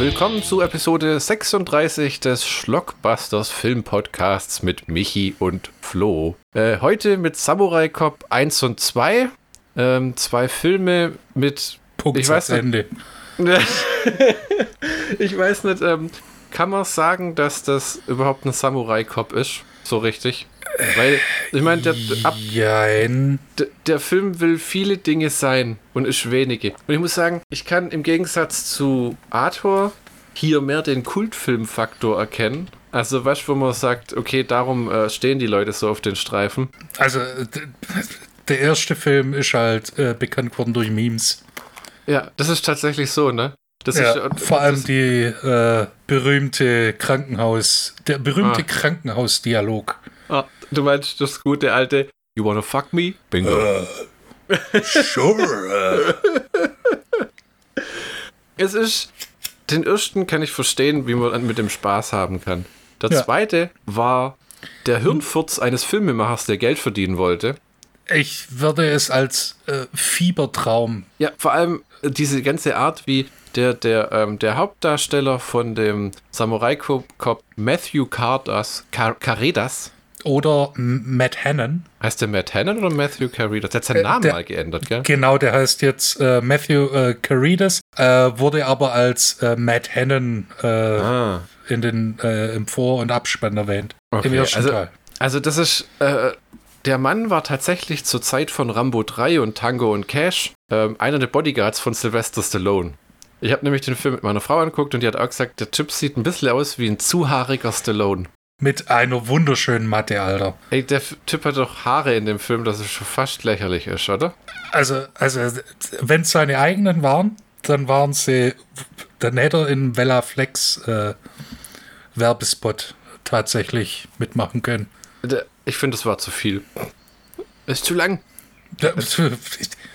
Willkommen zu Episode 36 des Schlockbusters Film Podcasts mit Michi und Flo. Äh, heute mit Samurai Cop 1 und 2. Ähm, zwei Filme mit. Punkt ich weiß Ende. ich weiß nicht, ähm, kann man sagen, dass das überhaupt ein Samurai Cop ist? So richtig? Weil, ich meine, der, ab, der, der Film will viele Dinge sein und ist wenige. Und ich muss sagen, ich kann im Gegensatz zu Arthur hier mehr den Kultfilmfaktor erkennen. Also, du, wo man sagt, okay, darum äh, stehen die Leute so auf den Streifen. Also, der erste Film ist halt äh, bekannt geworden durch Memes. Ja, das ist tatsächlich so, ne? Das Ja, ist, vor allem die äh, berühmte Krankenhaus, der berühmte Ah. Krankenhausdialog. ah, Du meinst das gute alte You wanna fuck me? Bingo. Sure. Es ist. Den ersten kann ich verstehen, wie man mit dem Spaß haben kann. Der Ja. zweite war der Hirnfurz eines Filmemachers, der Geld verdienen wollte. ich würde es als äh, Fiebertraum. Ja, vor allem äh, diese ganze Art, wie der, der, ähm, der Hauptdarsteller von dem Samurai Cop, Cop Matthew Cardas, Car Caredas, Oder Matt Hannon. heißt der Matt Hannon oder Matthew Caredas? Der hat seinen Äh, Namen der- mal geändert, gell? Genau, der heißt jetzt äh, Matthew äh, Caridas, äh, wurde aber als äh, Matt Hannon äh, Ah, in den, äh, im Vor- und Abspann erwähnt. Im Okay, ersten also- Teil. also das ist, der Mann war tatsächlich zur Zeit von Rambo 3 und Tango und Cash ähm, einer der Bodyguards von Sylvester Stallone. Ich habe nämlich den Film mit meiner Frau angeguckt und die hat auch gesagt, der Typ sieht ein bisschen aus wie ein zu haariger Stallone. Mit einer wunderschönen Matte, Alter. Ey, der Typ hat doch Haare in dem Film, dass es schon fast lächerlich ist, oder? Also, also wenn es seine eigenen waren, dann waren sie, dann hätte er in Vella Flex äh, Werbespot tatsächlich mitmachen können. Der- Ich finde, es war zu viel. Ist zu lang. Ja,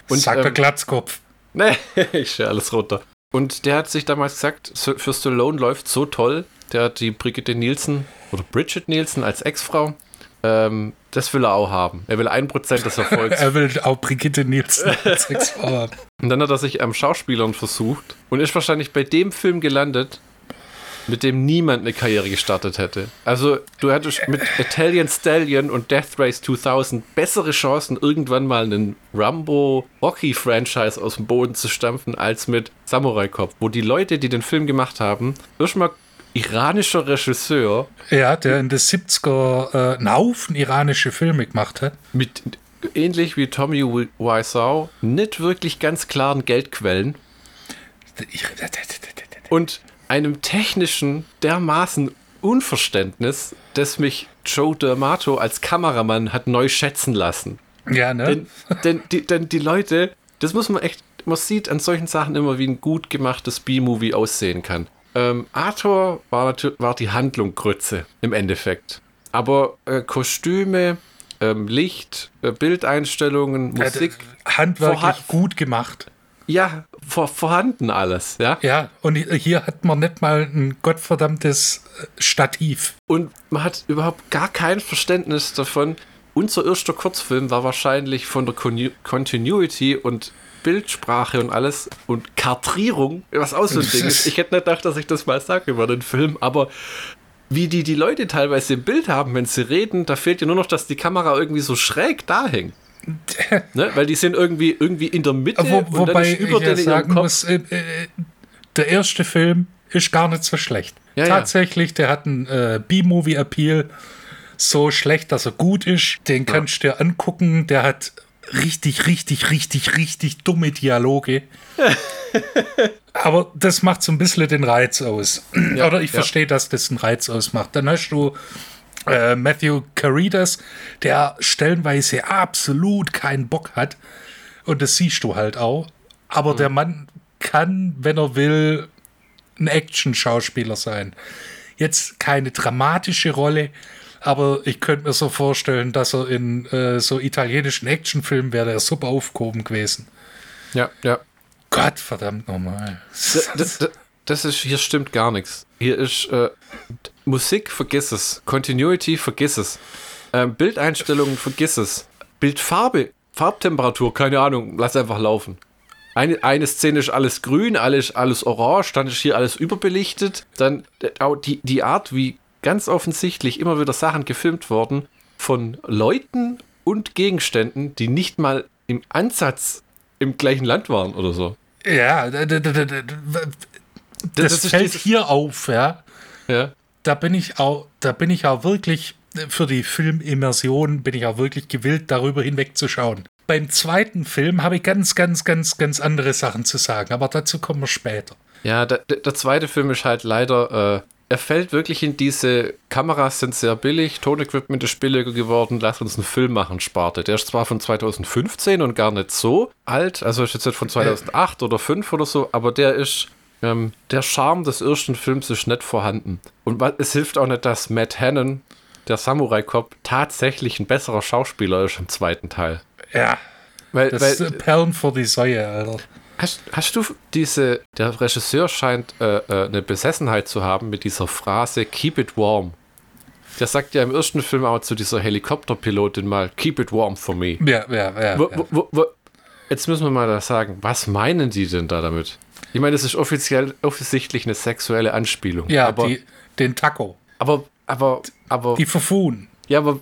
Und, sagt der ähm, Glatzkopf. Nee, ich stelle alles runter. Und der hat sich damals gesagt, für Stallone läuft so toll. Der hat die Brigitte Nielsen oder Bridget Nielsen als Ex-Frau. Ähm, das will er auch haben. Er will ein Prozent des Erfolgs. Er will auch Brigitte Nielsen als Ex-Frau haben. Und dann hat er sich am Schauspielern versucht und ist wahrscheinlich bei dem Film gelandet, mit dem niemand eine Karriere gestartet hätte. Also, du hättest mit Italian Stallion und Death Race 2000 bessere Chancen, irgendwann mal einen Rambo-Rocky-Franchise aus dem Boden zu stampfen, als mit Samurai Cop, wo die Leute, die den Film gemacht haben, erstmal iranischer Regisseur Ja, der in den 70er äh, einen Haufen iranische Filme gemacht hat. mit ähnlich wie Tommy Wiseau nicht wirklich ganz klaren Geldquellen und einem technischen dermaßen Unverständnis, das mich Joe D'Amato als Kameramann hat neu schätzen lassen. Ja, ne? Denn, denn, die, denn die Leute, das muss man echt, man sieht an solchen Sachen immer, wie ein gut gemachtes B-Movie aussehen kann. Ähm, Arthur war, natürlich, war die Handlung Grütze im Endeffekt. Aber äh, Kostüme, ähm, Licht, äh, Bildeinstellungen, Musik, Handwerklich vorha- gut gemacht. ja, vor, vorhanden alles, ja. Ja, und hier hat man nicht mal ein gottverdammtes äh, Stativ. Und man hat überhaupt gar kein Verständnis davon. Unser erster Kurzfilm war wahrscheinlich von der Con Continuity und Bildsprache und alles und Kartrierung, was auch so ein Ding ist. Ich hätte nicht gedacht, dass ich das mal sage über den Film, aber wie die die Leute teilweise im Bild haben, wenn sie reden, da fehlt ja nur noch, dass die Kamera irgendwie so schräg da hängt. ne? Weil die sind irgendwie, irgendwie in der Mitte Wo, und dann wobei ich ja sagen muss, äh, äh, der erste Film ist gar nicht so schlecht. Ja, ja. Tatsächlich, der hat einen äh, B-Movie-Appeal. So schlecht, dass er gut ist. Den kannst du dir angucken. Der hat richtig, richtig, richtig, richtig dumme Dialoge. Aber das macht so ein bisschen den Reiz aus. Oder ich ja. verstehe, dass das einen Reiz ausmacht. Dann hast du äh, Matthew Caridas, der stellenweise absolut keinen Bock hat. Und das siehst du halt auch. Aber der Mann kann, wenn er will, ein Action-Schauspieler sein. Jetzt keine dramatische Rolle, aber ich könnte mir so vorstellen, dass er in äh, so italienischen Actionfilmen wäre er super aufgehoben gewesen. Ja, ja. Gott verdammt nochmal. Das, das, das ist, hier stimmt gar nichts. Hier ist äh, Musik, vergiss es. Continuity, vergiss es. Ähm, Bildeinstellungen, vergiss es. Bildfarbe, Farbtemperatur, keine Ahnung, lass einfach laufen. eine, eine Szene ist alles grün, alles, alles orange, dann ist hier alles überbelichtet. Dann die, die Art, wie ganz offensichtlich immer wieder Sachen gefilmt wurden von Leuten und Gegenständen, die nicht mal im Ansatz im gleichen Land waren oder so. Ja, das, das fällt hier auf, ja. Ja. Da bin ich auch, da bin ich auch wirklich, für die Filmimmersion bin ich auch wirklich gewillt, darüber hinwegzuschauen. Beim zweiten Film habe ich ganz, ganz, ganz, ganz andere Sachen zu sagen, aber dazu kommen wir später. Ja, der, der der zweite Film ist halt leider, äh, er fällt wirklich in diese Kameras sind sehr billig, Tonequipment ist billiger geworden, lass uns einen Film machen, Sparte. Der ist zwar von 2015 und gar nicht so alt, also ist jetzt nicht von 2008 oder 5 oder so, aber der ist, ähm, der Charme des ersten Films ist nicht vorhanden. Und es hilft auch nicht, dass Matt Hannon, der Samurai-Cop, tatsächlich ein besserer Schauspieler ist im zweiten Teil. Ja, Weil, das weil, ist Perlen vor die Säue, Alter. Hast, hast du diese, der Regisseur scheint äh, äh, eine Besessenheit zu haben mit dieser Phrase Keep it warm. Der sagt ja im ersten Film auch zu dieser Helikopterpilotin mal Keep it warm for me. Ja, ja, ja. Wo, wo, wo, jetzt müssen wir mal da sagen, was meinen die denn da damit? Ich meine, es ist offiziell offensichtlich eine sexuelle Anspielung. ja aber, die, den Taco, aber, aber, aber, die Fufun, ja, aber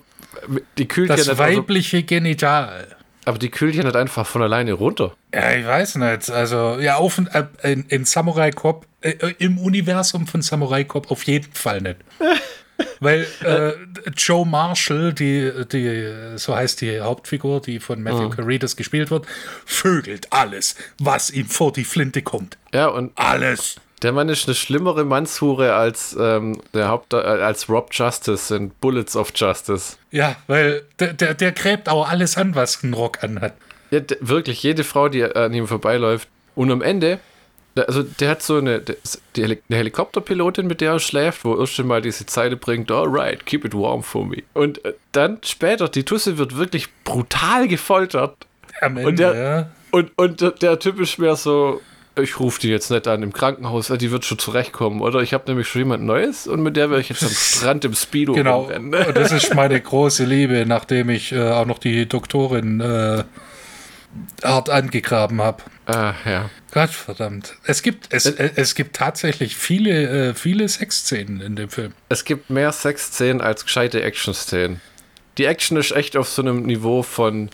die kühlt ja das also, weibliche Genital. Aber die kühlt ja nicht einfach von alleine runter. Ja, ich weiß nicht. Also, ja, auf, äh, in, in Samurai Cop, äh, äh, im Universum von Samurai Cop auf jeden Fall nicht. Weil äh, Joe Marshall, die, die, so heißt die Hauptfigur, die von Matthew Caritas gespielt wird, vögelt alles, was ihm vor die Flinte kommt. Ja, und Alles. Der Mann ist eine schlimmere Mannshure als ähm, der Haupt äh, als Rob Justice in Bullets of Justice. Ja, weil der, der, der gräbt auch alles an, was ein Rock anhat. Ja, d- wirklich, jede Frau, die an ihm vorbeiläuft. Und am Ende, also der hat so eine, der- die Heli eine Helikopterpilotin, mit der er schläft, wo erst einmal diese Zeile bringt, alright, keep it warm for me. Und äh, dann später, die Tusse wird wirklich brutal gefoltert. Am Ende, Und der- ja. Und, und der, der Typ ist mehr so, ich rufe die jetzt nicht an im Krankenhaus, weil die wird schon zurechtkommen, oder? Ich habe nämlich schon jemand Neues und mit der werde ich jetzt am Strand im Speedo Genau, rumrennen. und das ist meine große Liebe, nachdem ich äh, auch noch die Doktorin äh, hart angegraben habe. Ah, ja. Gott verdammt. Es gibt, es, äh, es gibt tatsächlich viele, äh, viele Sexszenen in dem Film. Es gibt mehr Sexszenen als gescheite Action-Szenen. Die Action ist echt auf so einem Niveau von.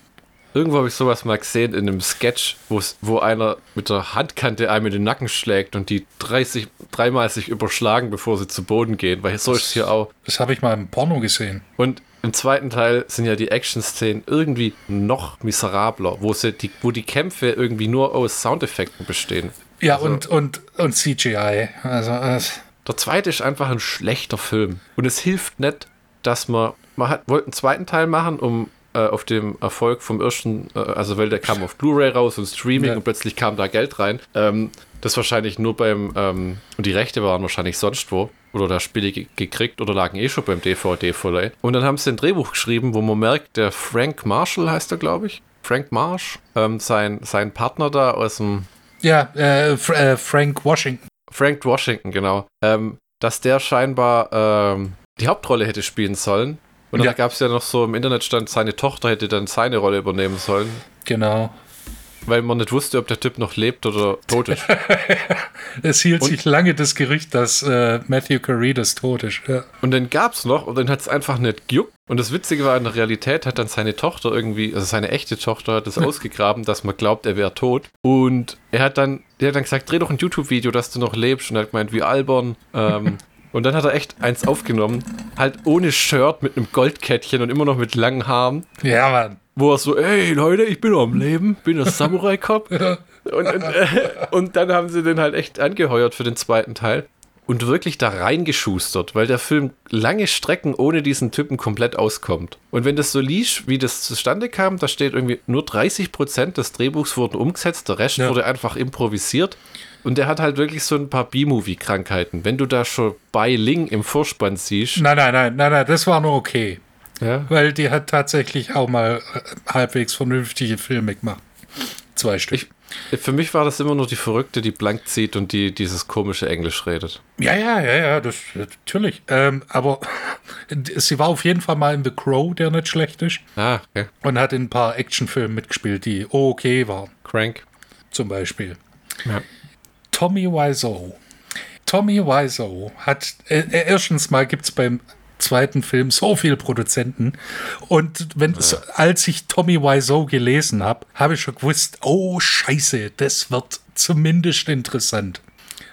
Irgendwo habe ich sowas mal gesehen in einem Sketch, wo einer mit der Handkante einem in den Nacken schlägt und die 30, dreimal sich überschlagen, bevor sie zu Boden gehen, weil so ist es hier auch. Das habe ich mal im Porno gesehen. Und im zweiten Teil sind ja die Action-Szenen irgendwie noch miserabler, wo, sie die, wo die Kämpfe irgendwie nur aus Soundeffekten bestehen. Ja, Also- und, und, und CGI. Also, äh, Der zweite ist einfach ein schlechter Film. Und es hilft nicht, dass man. Man hat, wollte einen zweiten Teil machen, um äh, auf dem Erfolg vom ersten, äh, also weil der kam auf Blu-ray raus und Streaming Ja. und plötzlich kam da Geld rein. Ähm, das wahrscheinlich nur beim, ähm, und die Rechte waren wahrscheinlich sonst wo. Oder da Spiele ge gekriegt oder lagen eh schon beim DVD-Verleih. Und dann haben sie ein Drehbuch geschrieben, wo man merkt, der Frank Marshall heißt er, glaube ich. Frank Marsh, ähm, sein, sein Partner da aus dem ja, äh, Fr äh, Frank Washington. Frank Washington, genau. Ähm, dass der scheinbar ähm, die Hauptrolle hätte spielen sollen. Und Ja. dann gab es ja noch so im Internet stand, seine Tochter hätte dann seine Rolle übernehmen sollen, Genau. weil man nicht wusste, ob der Typ noch lebt oder tot ist. Es hielt Und- sich lange das Gerücht, dass äh, Matthew Caritas tot ist. Ja. Und dann gab es noch und dann hat es einfach nicht gejuckt. Und das Witzige war, in der Realität hat dann seine Tochter irgendwie, also seine echte Tochter hat es ausgegraben, dass man glaubt, er wäre tot. Und er hat dann, der hat dann gesagt, dreh doch ein YouTube-Video, dass du noch lebst. Und er hat gemeint, wie albern. Ähm, und dann hat er echt eins aufgenommen, halt ohne Shirt, mit einem Goldkettchen und immer noch mit langen Haaren. ja, Mann. Wo er so, ey Leute, ich bin am Leben, bin der Samurai-Cop. und, und, äh, und dann haben sie den halt echt angeheuert für den zweiten Teil. Und wirklich da reingeschustert, weil der Film lange Strecken ohne diesen Typen komplett auskommt. Und wenn das so liest, wie das zustande kam, da steht irgendwie nur 30% des Drehbuchs wurden umgesetzt, der Rest Ja. wurde einfach improvisiert. Und der hat halt wirklich so ein paar B-Movie-Krankheiten. Wenn du da schon bei Ling im Vorspann siehst, Nein, nein, nein, nein, nein, das war nur okay. ja, Weil die hat tatsächlich auch mal halbwegs vernünftige Filme gemacht. Zwei Stück. Ich, für mich war das immer nur die Verrückte, die blank zieht und die dieses komische Englisch redet. ja, ja, ja, ja, das natürlich. Ähm, aber sie war auf jeden Fall mal in The Crow, der nicht schlecht ist. Ah, okay. Und hat in ein paar Actionfilmen mitgespielt, die okay waren. Crank. zum Beispiel. Ja. Tommy Wiseau. Tommy Wiseau hat, äh, äh, erstens mal gibt es beim zweiten Film so viele Produzenten. Und wenn, so, als ich Tommy Wiseau gelesen habe, habe ich schon gewusst, oh Scheiße, das wird zumindest interessant.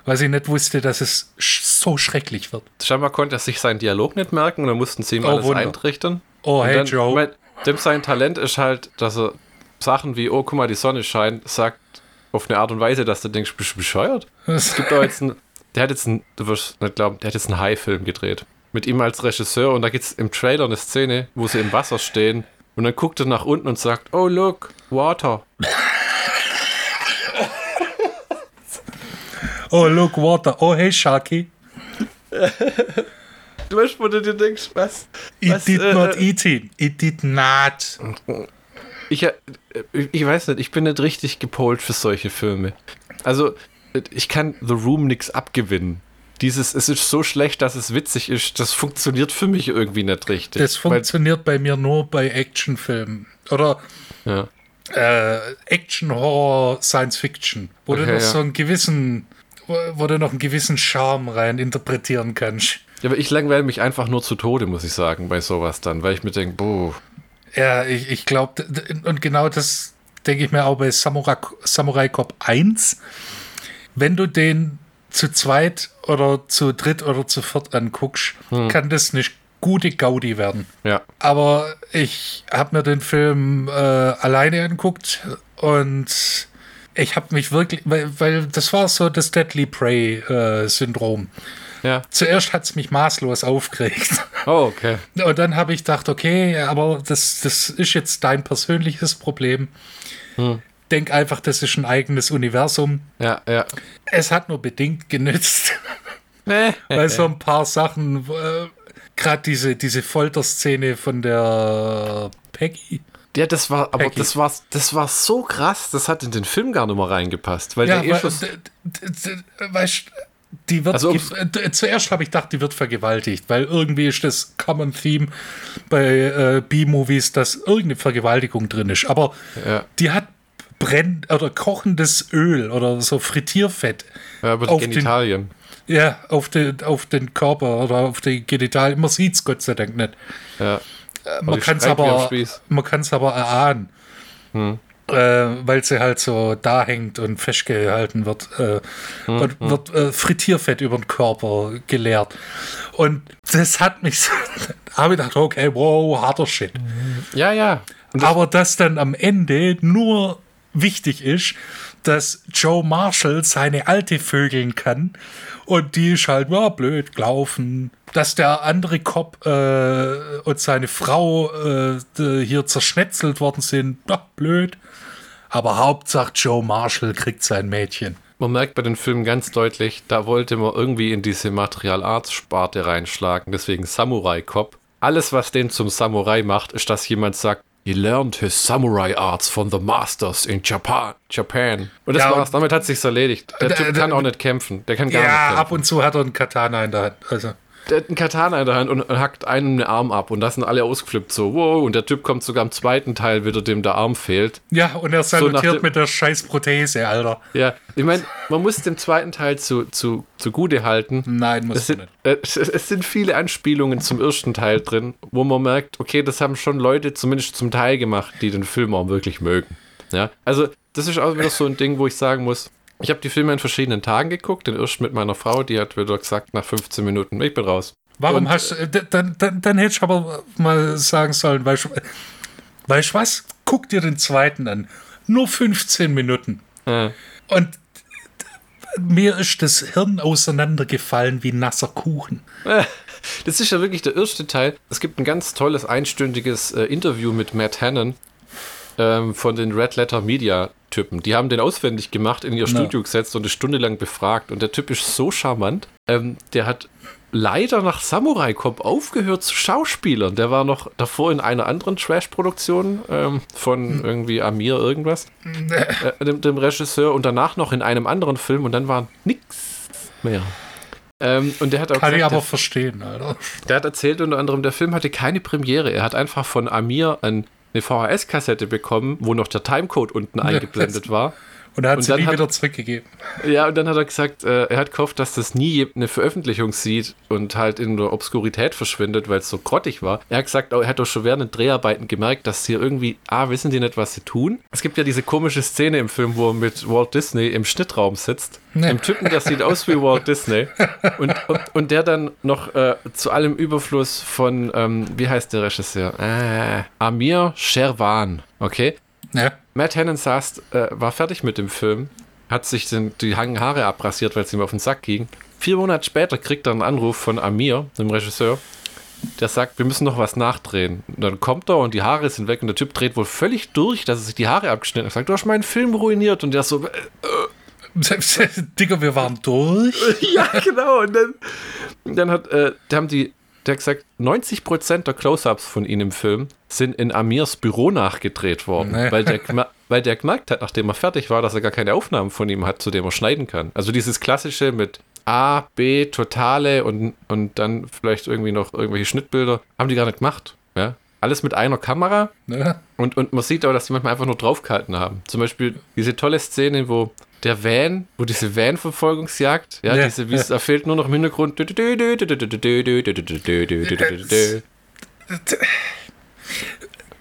Weil ich nicht wusste, dass es so schrecklich wird. Scheinbar konnte er sich seinen Dialog nicht merken und dann mussten sie ihm Oh, alles Wunder. eintrichtern. Oh, Und hey dann, Joe. mein, dem sein Talent ist halt, dass er Sachen wie, oh, guck mal, die Sonne scheint, sagt auf eine Art und Weise, dass du denkst, bist du bescheuert? Es gibt doch jetzt einen, der hat jetzt einen, du wirst nicht glauben, der hat jetzt einen High-Film gedreht. Mit ihm als Regisseur und da gibt es im Trailer eine Szene, wo sie im Wasser stehen und dann guckt er nach unten und sagt, oh, look, water. oh, look, water. Oh, hey, Sharky. Du weißt, wo du dir denkst, was? It was, did äh, not eat him. It did not. Ich, äh, ich weiß nicht, ich bin nicht richtig gepolt für solche Filme. Also, ich kann The Room nichts abgewinnen. Dieses, es ist so schlecht, dass es witzig ist, das funktioniert für mich irgendwie nicht richtig. Das funktioniert bei mir nur bei Actionfilmen. Oder Weil, äh, Action, Horror, Science Fiction. Wo du Okay, noch ja. so einen gewissen, wo, wo du noch einen gewissen Charme rein interpretieren kannst. ja. aber ich langweile mich einfach nur zu Tode, muss ich sagen, bei sowas dann, weil ich mir denke, boah, Ja, ich, ich glaube, und genau das denke ich mir auch bei Samurai, Samurai Cop 1. Wenn du den zu zweit oder zu dritt oder zu viert anguckst, kann das nicht gute Gaudi werden. ja. Aber ich habe mir den Film äh, alleine anguckt und ich habe mich wirklich, weil, weil das war so das Deadly Prey äh, Syndrom. Ja. Zuerst hat es mich maßlos aufgeregt. Oh, okay. Und dann habe ich gedacht, okay, aber das, das ist jetzt dein persönliches Problem. Denk einfach, das ist ein eigenes Universum. Ja, ja. Es hat nur bedingt genützt, Nee. weil so ein paar Sachen, äh, gerade diese, diese Folterszene von der Peggy. Ja, das war, aber Peggy. das war, das war so krass, das hat in den Film gar nicht mehr reingepasst, weil Ja, der eh weil, weißt die wird Also, äh, zuerst habe ich gedacht, die wird vergewaltigt, weil irgendwie ist das Common Theme bei äh, B-Movies, dass irgendeine Vergewaltigung drin ist. Aber Ja. die hat brennt oder kochendes Öl oder so Frittierfett ja, die auf den- Genitalien. ja, auf, den, auf den Körper oder auf die Genitalien. Man sieht es Gott sei Dank nicht. Ja. Man die kann es aber, man kann's aber erahnen. Äh, weil sie halt so da hängt und festgehalten wird äh, und wird äh, Frittierfett über den Körper geleert. Und das hat mich so, habe ich gedacht, okay, wow, harter Shit. Ja, ja. Und Aber dass dann am Ende nur wichtig ist, dass Joe Marshall seine Alte vögeln kann und die ist halt, ja, blöd gelaufen. Dass der andere Cop äh, und seine Frau äh, hier zerschnetzelt worden sind, ja, blöd. Aber Hauptsache Joe Marshall kriegt sein Mädchen. Man merkt bei den Filmen ganz deutlich, da wollte man irgendwie in diese Material Arts Sparte reinschlagen, deswegen Samurai Cop. Alles, was den zum Samurai macht, ist, dass jemand sagt, he learned his Samurai Arts from the masters in Japan. Japan. Und das Ja, war's, damit hat sich's erledigt. Der Da- Typ da- kann auch nicht kämpfen. Der kann gar Ja, nicht ab kämpfen. und zu hat er einen Katana in der Hand. Also, Der hat einen Katana in der Hand und, hackt einen den Arm ab und da sind alle ausgeflippt so, wow, und der Typ kommt sogar im zweiten Teil wieder, dem der Arm fehlt. ja, und er salutiert dem- mit der scheiß Prothese, Alter. Ja, ich meine, man muss dem zweiten Teil zu, zu, zugute halten. Nein, muss Es sind, nicht. äh, es, es sind viele Anspielungen zum ersten Teil drin, wo man merkt, okay, das haben schon Leute zumindest zum Teil gemacht, die den Film auch wirklich mögen. Ja, also das ist auch wieder so ein Ding, wo ich sagen muss, ich habe die Filme in verschiedenen Tagen geguckt, den ersten mit meiner Frau, die hat wieder gesagt, nach 15 Minuten, ich bin raus. Warum Und, hast du, äh, dann, dann, dann hätte ich aber mal sagen sollen, weißt du weißt was? Guck dir den zweiten an. Nur 15 Minuten. Äh, Und mir ist das Hirn auseinandergefallen wie nasser Kuchen. Das ist ja wirklich der erste Teil. Es gibt ein ganz tolles einstündiges äh, Interview mit Matt Hannon ähm, von den Red Letter Media Typen. Die haben den auswendig gemacht, in ihr Studio gesetzt und eine Stunde lang befragt. Und der Typ ist so charmant. Ähm, der hat leider nach Samurai Cop aufgehört zu Schauspielern. Der war noch davor in einer anderen Trash-Produktion ähm, von irgendwie Amir irgendwas, äh, dem, dem Regisseur, und danach noch in einem anderen Film und dann war nix mehr. Ähm, und der hat auch Kann ich gesagt, aber der- verstehen, Alter. der hat erzählt unter anderem, der Film hatte keine Premiere. Er hat einfach von Amir ein, eine VHS-Kassette bekommen, wo noch der Timecode unten eingeblendet war. Und er hat Und sie dann nie hat- wieder zurückgegeben. Ja, und dann hat er gesagt, äh, er hat gehofft, dass das nie eine Veröffentlichung sieht und halt in der Obskurität verschwindet, weil es so grottig war. Er hat gesagt, oh, er hat doch schon während den Dreharbeiten gemerkt, dass hier irgendwie, ah, wissen die nicht, was sie tun? Es gibt ja diese komische Szene im Film, wo er mit Walt Disney im Schnittraum sitzt. Nee. Ein Typen, der sieht aus wie Walt Disney. Und, und, und der dann noch äh, zu allem Überfluss von, ähm, wie heißt der Regisseur? Äh, Amir Sherwan. Okay. Ja. Matt Hannon saß, äh, war fertig mit dem Film, hat sich den, die langen Haare abrasiert, weil es ihm auf den Sack ging. Vier Monate später kriegt er einen Anruf von Amir, dem Regisseur, der sagt, wir müssen noch was nachdrehen. Und dann kommt er und die Haare sind weg und der Typ dreht wohl völlig durch, dass er sich die Haare abgeschnitten hat. Er sagt, du hast meinen Film ruiniert. Und der so, äh, Digga, wir waren durch. ja, genau. Und dann, dann hat, äh, da haben die, der hat gesagt, 90% der Close-Ups von ihm im Film sind in Amirs Büro nachgedreht worden, Nee. weil, der, weil der gemerkt hat, nachdem er fertig war, dass er gar keine Aufnahmen von ihm hat, zu dem er schneiden kann. Also dieses klassische mit A, B, Totale und, und dann vielleicht irgendwie noch irgendwelche Schnittbilder, haben die gar nicht gemacht. Ja? Alles mit einer Kamera Ne? und, und man sieht auch, dass die manchmal einfach nur draufgehalten haben. Zum Beispiel diese tolle Szene, wo der Van, wo diese Van-Verfolgungsjagd, ja, Ja, diese, wie es, da fehlt nur noch im Hintergrund.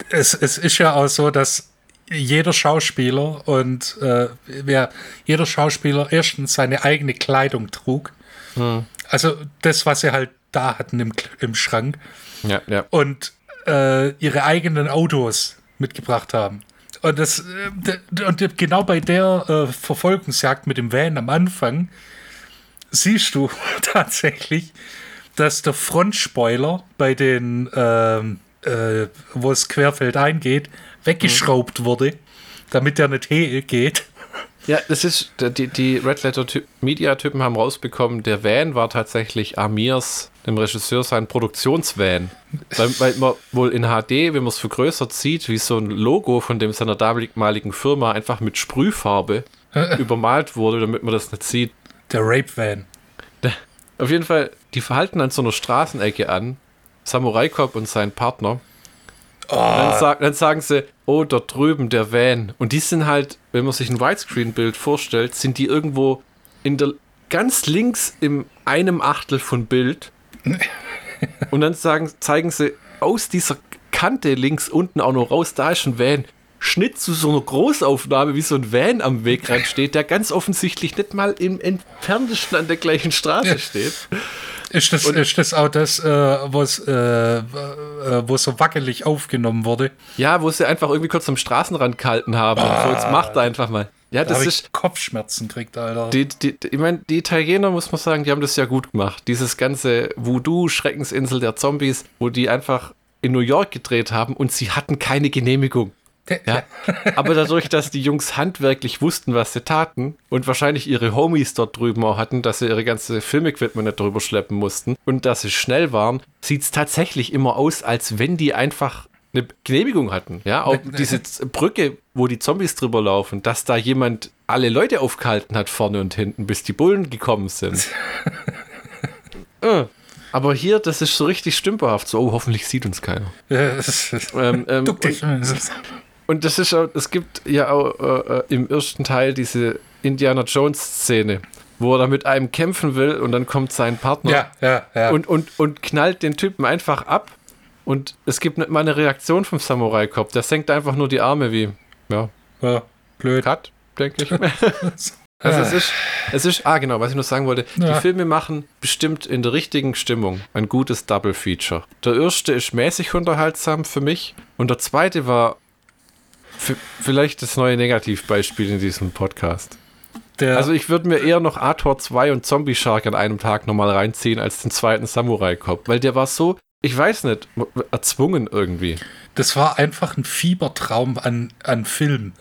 Es, es ist ja auch so, dass jeder Schauspieler und äh, wer, jeder Schauspieler erstens seine eigene Kleidung trug. Also das, was sie halt da hatten im, im Schrank. Ja, ja. und äh, ihre eigenen Autos mitgebracht haben. Und, das, äh, d- und genau bei der äh, Verfolgungsjagd mit dem Van am Anfang siehst du tatsächlich, dass der Frontspoiler bei den, ähm, äh, wo es querfeld eingeht, weggeschraubt wurde, damit der nicht he geht. Ja, das ist, die, die Red Letter Media Typen haben rausbekommen, der Van war tatsächlich Amirs, dem Regisseur, sein Produktionsvan. Weil, weil man wohl in HD, wenn man es vergrößert sieht, wie so ein Logo von dem seiner damaligen Firma einfach mit Sprühfarbe übermalt wurde, damit man das nicht sieht. Der Rape Van. Auf jeden Fall, die verhalten an so einer Straßenecke an, Samurai Cop und sein Partner. Dann, sag, dann sagen sie, oh, dort drüben der Van. Und die sind halt, wenn man sich ein Widescreen-Bild vorstellt, sind die irgendwo in der ganz links im einem Achtel von Bild. Und dann sagen, zeigen sie aus dieser Kante links unten auch noch raus, da ist ein Van. Schnitt zu so einer Großaufnahme, wie so ein Van am Wegrand steht, der ganz offensichtlich nicht mal im entferntesten an der gleichen Straße steht. Ist das, ist das auch das, äh, wo es äh, äh, wo es so wackelig aufgenommen wurde? Ja, wo sie einfach irgendwie kurz am Straßenrand gehalten haben. und so, jetzt macht einfach mal. Ja, Da das ist. ich Kopfschmerzen gekriegt, Alter. Die, die- ich meine, die Italiener, muss man sagen, die haben das ja gut gemacht. Dieses ganze Voodoo-Schreckensinsel der Zombies, wo die einfach in New York gedreht haben und sie hatten keine Genehmigung. Ja. Aber dadurch, dass die Jungs handwerklich wussten, was sie taten und wahrscheinlich ihre Homies dort drüben auch hatten, dass sie ihre ganze Filmequipment nicht drüber schleppen mussten und dass sie schnell waren, sieht es tatsächlich immer aus, als wenn die einfach eine Genehmigung hatten. Ja, auch diese Brücke, wo die Zombies drüber laufen, dass da jemand alle Leute aufgehalten hat, vorne und hinten, bis die Bullen gekommen sind. Äh. Aber hier, das ist so richtig stümperhaft. So, oh, hoffentlich sieht uns keiner. Ähm, ähm, Duck dich. und das ist auch, es gibt ja auch äh, äh, im ersten Teil diese Indiana Jones-Szene, wo er da mit einem kämpfen will und dann kommt sein Partner Ja, ja, ja. und, und, und knallt den Typen einfach ab. Und es gibt nicht mal eine Reaktion vom Samurai-Cop. Der senkt einfach nur die Arme wie, ja, ja, blöd. Cut, denke ich. Also es ist, es ist, ah genau, was ich noch sagen wollte, die Filme machen bestimmt in der richtigen Stimmung ein gutes Double-Feature. Der erste ist mäßig unterhaltsam für mich und der zweite war vielleicht das neue Negativbeispiel in diesem Podcast. Der, Also ich würde mir eher noch Ator 2 und Zombie Shark an einem Tag nochmal reinziehen als den zweiten Samurai Cop, weil der war so, ich weiß nicht, erzwungen irgendwie. das war einfach ein Fiebertraum an, an Film.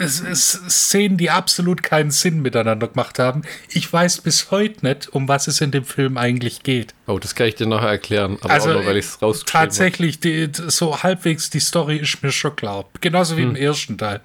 Es, es Szenen, die absolut keinen Sinn miteinander gemacht haben. Ich weiß bis heute nicht, um was es in dem Film eigentlich geht. Oh, das kann ich dir nachher erklären, aber Also auch nur, weil ich es rausgeschrieben habe. tatsächlich, die, so halbwegs die Story ist mir schon klar. Genauso Hm. wie im ersten Teil.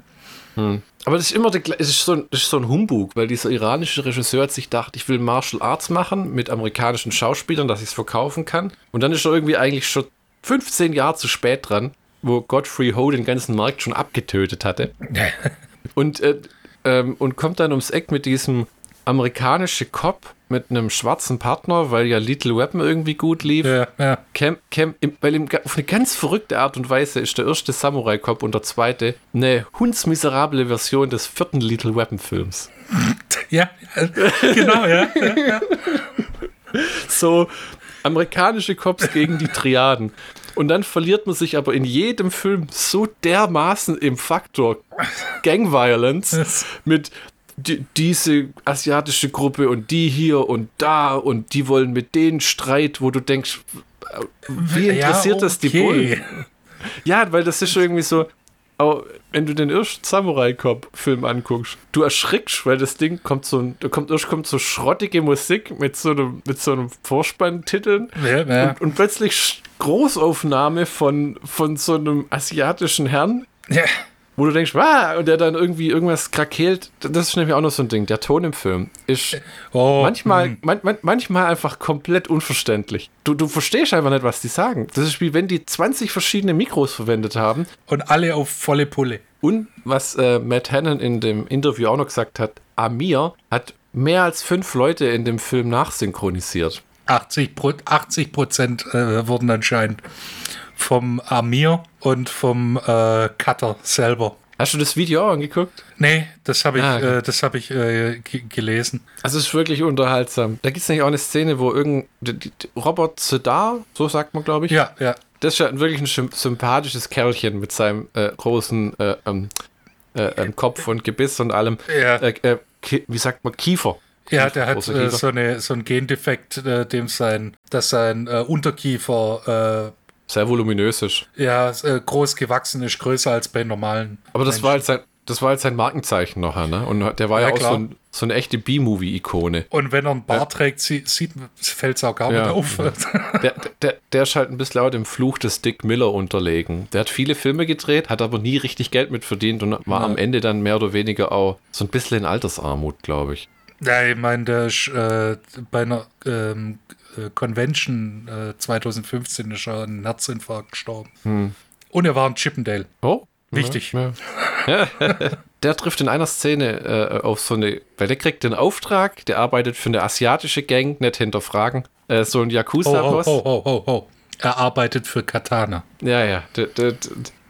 Aber das ist immer der, es ist so, ein, das ist so ein Humbug, weil dieser iranische Regisseur hat sich gedacht, ich will Martial Arts machen mit amerikanischen Schauspielern, dass ich es verkaufen kann. Und dann ist er irgendwie eigentlich schon 15 Jahre zu spät dran, wo Godfrey Ho den ganzen Markt schon abgetötet hatte. Und äh, ähm, und kommt dann ums Eck mit diesem amerikanischen Cop mit einem schwarzen Partner, weil ja Little Weapon irgendwie gut lief. Ja, ja. Cam, Cam, weil ihm auf eine ganz verrückte Art und Weise ist der erste Samurai Cop und der zweite eine hundsmiserable Version des vierten Little Weapon Films. Ja, genau, ja. ja, ja. So amerikanische Cops gegen die Triaden. Und dann verliert man sich aber in jedem Film so dermaßen im Faktor Gang Violence mit die, diese asiatische Gruppe und die hier und da und die wollen mit denen Streit, wo du denkst, wie interessiert Ja, das die okay. Bullen? Ja, weil das ist irgendwie so, wenn du den ersten Samurai-Cop-Film anguckst, du erschrickst, weil das Ding kommt so da kommt erst kommt so schrottige Musik mit so einem, mit so einem Vorspann-Titeln Ja, ja. und, und plötzlich Großaufnahme von, von so einem asiatischen Herrn, ja. wo du denkst, wow, und der dann irgendwie irgendwas krakeelt. Das ist nämlich auch noch so ein Ding. Der Ton im Film ist Oh, manchmal, hm. man, man, manchmal einfach komplett unverständlich. Du, du verstehst einfach nicht, was die sagen. Das ist wie wenn die 20 verschiedene Mikros verwendet haben. Und alle auf volle Pulle. Und was äh, Matt Hannon in dem Interview auch noch gesagt hat, Amir hat mehr als fünf Leute in dem Film nachsynchronisiert. 80 Pro- 80 Prozent äh, wurden anscheinend vom Amir und vom äh, Cutter selber. Hast du das Video auch angeguckt? Nee, das habe ich, Ah, okay. äh, das hab ich äh, gelesen. Also es ist wirklich unterhaltsam. Da gibt es nämlich auch eine Szene, wo irgend die- die- Robert Sedar, so sagt man, glaube ich, Ja, ja. das ist ja wirklich ein sympathisches Kerlchen mit seinem äh, großen äh, ähm, äh, ähm, Kopf und Gebiss und allem. Ja. Äh, wie sagt man, Kiefer. Ja, der hat so, eine, so ein Gendefekt, dem sein, dass sein Unterkiefer Sehr voluminös ist. äh, ja, äh, groß gewachsen ist, größer als bei normalen. Aber das Menschen. war halt sein, das war halt sein Markenzeichen nachher, ne? Und der war ja, Ja, auch so, ein, so eine echte B-Movie-Ikone. Und wenn er einen Bart trägt, sie, sieht fällt es auch gar Ja. nicht auf. Der, der, der ist halt ein bisschen auch dem Fluch des Dick Miller unterlegen. Der hat viele Filme gedreht, hat aber nie richtig Geld mit verdient und war Ja. am Ende dann mehr oder weniger auch so ein bisschen in Altersarmut, glaube ich. ja, ich meine, der ist äh, bei einer ähm, äh, Convention äh, 2015 ist er an Herzinfarkt gestorben. Hm. Und er war ein Chippendale. Oh. Wichtig. Ja. Ja. der trifft in einer Szene äh, auf so eine, weil der kriegt den Auftrag, der arbeitet für eine asiatische Gang, nicht hinterfragen, äh, so ein Yakuza-Boss. ho, ho, ho, ho. Er arbeitet für Katana. Ja, ja. Das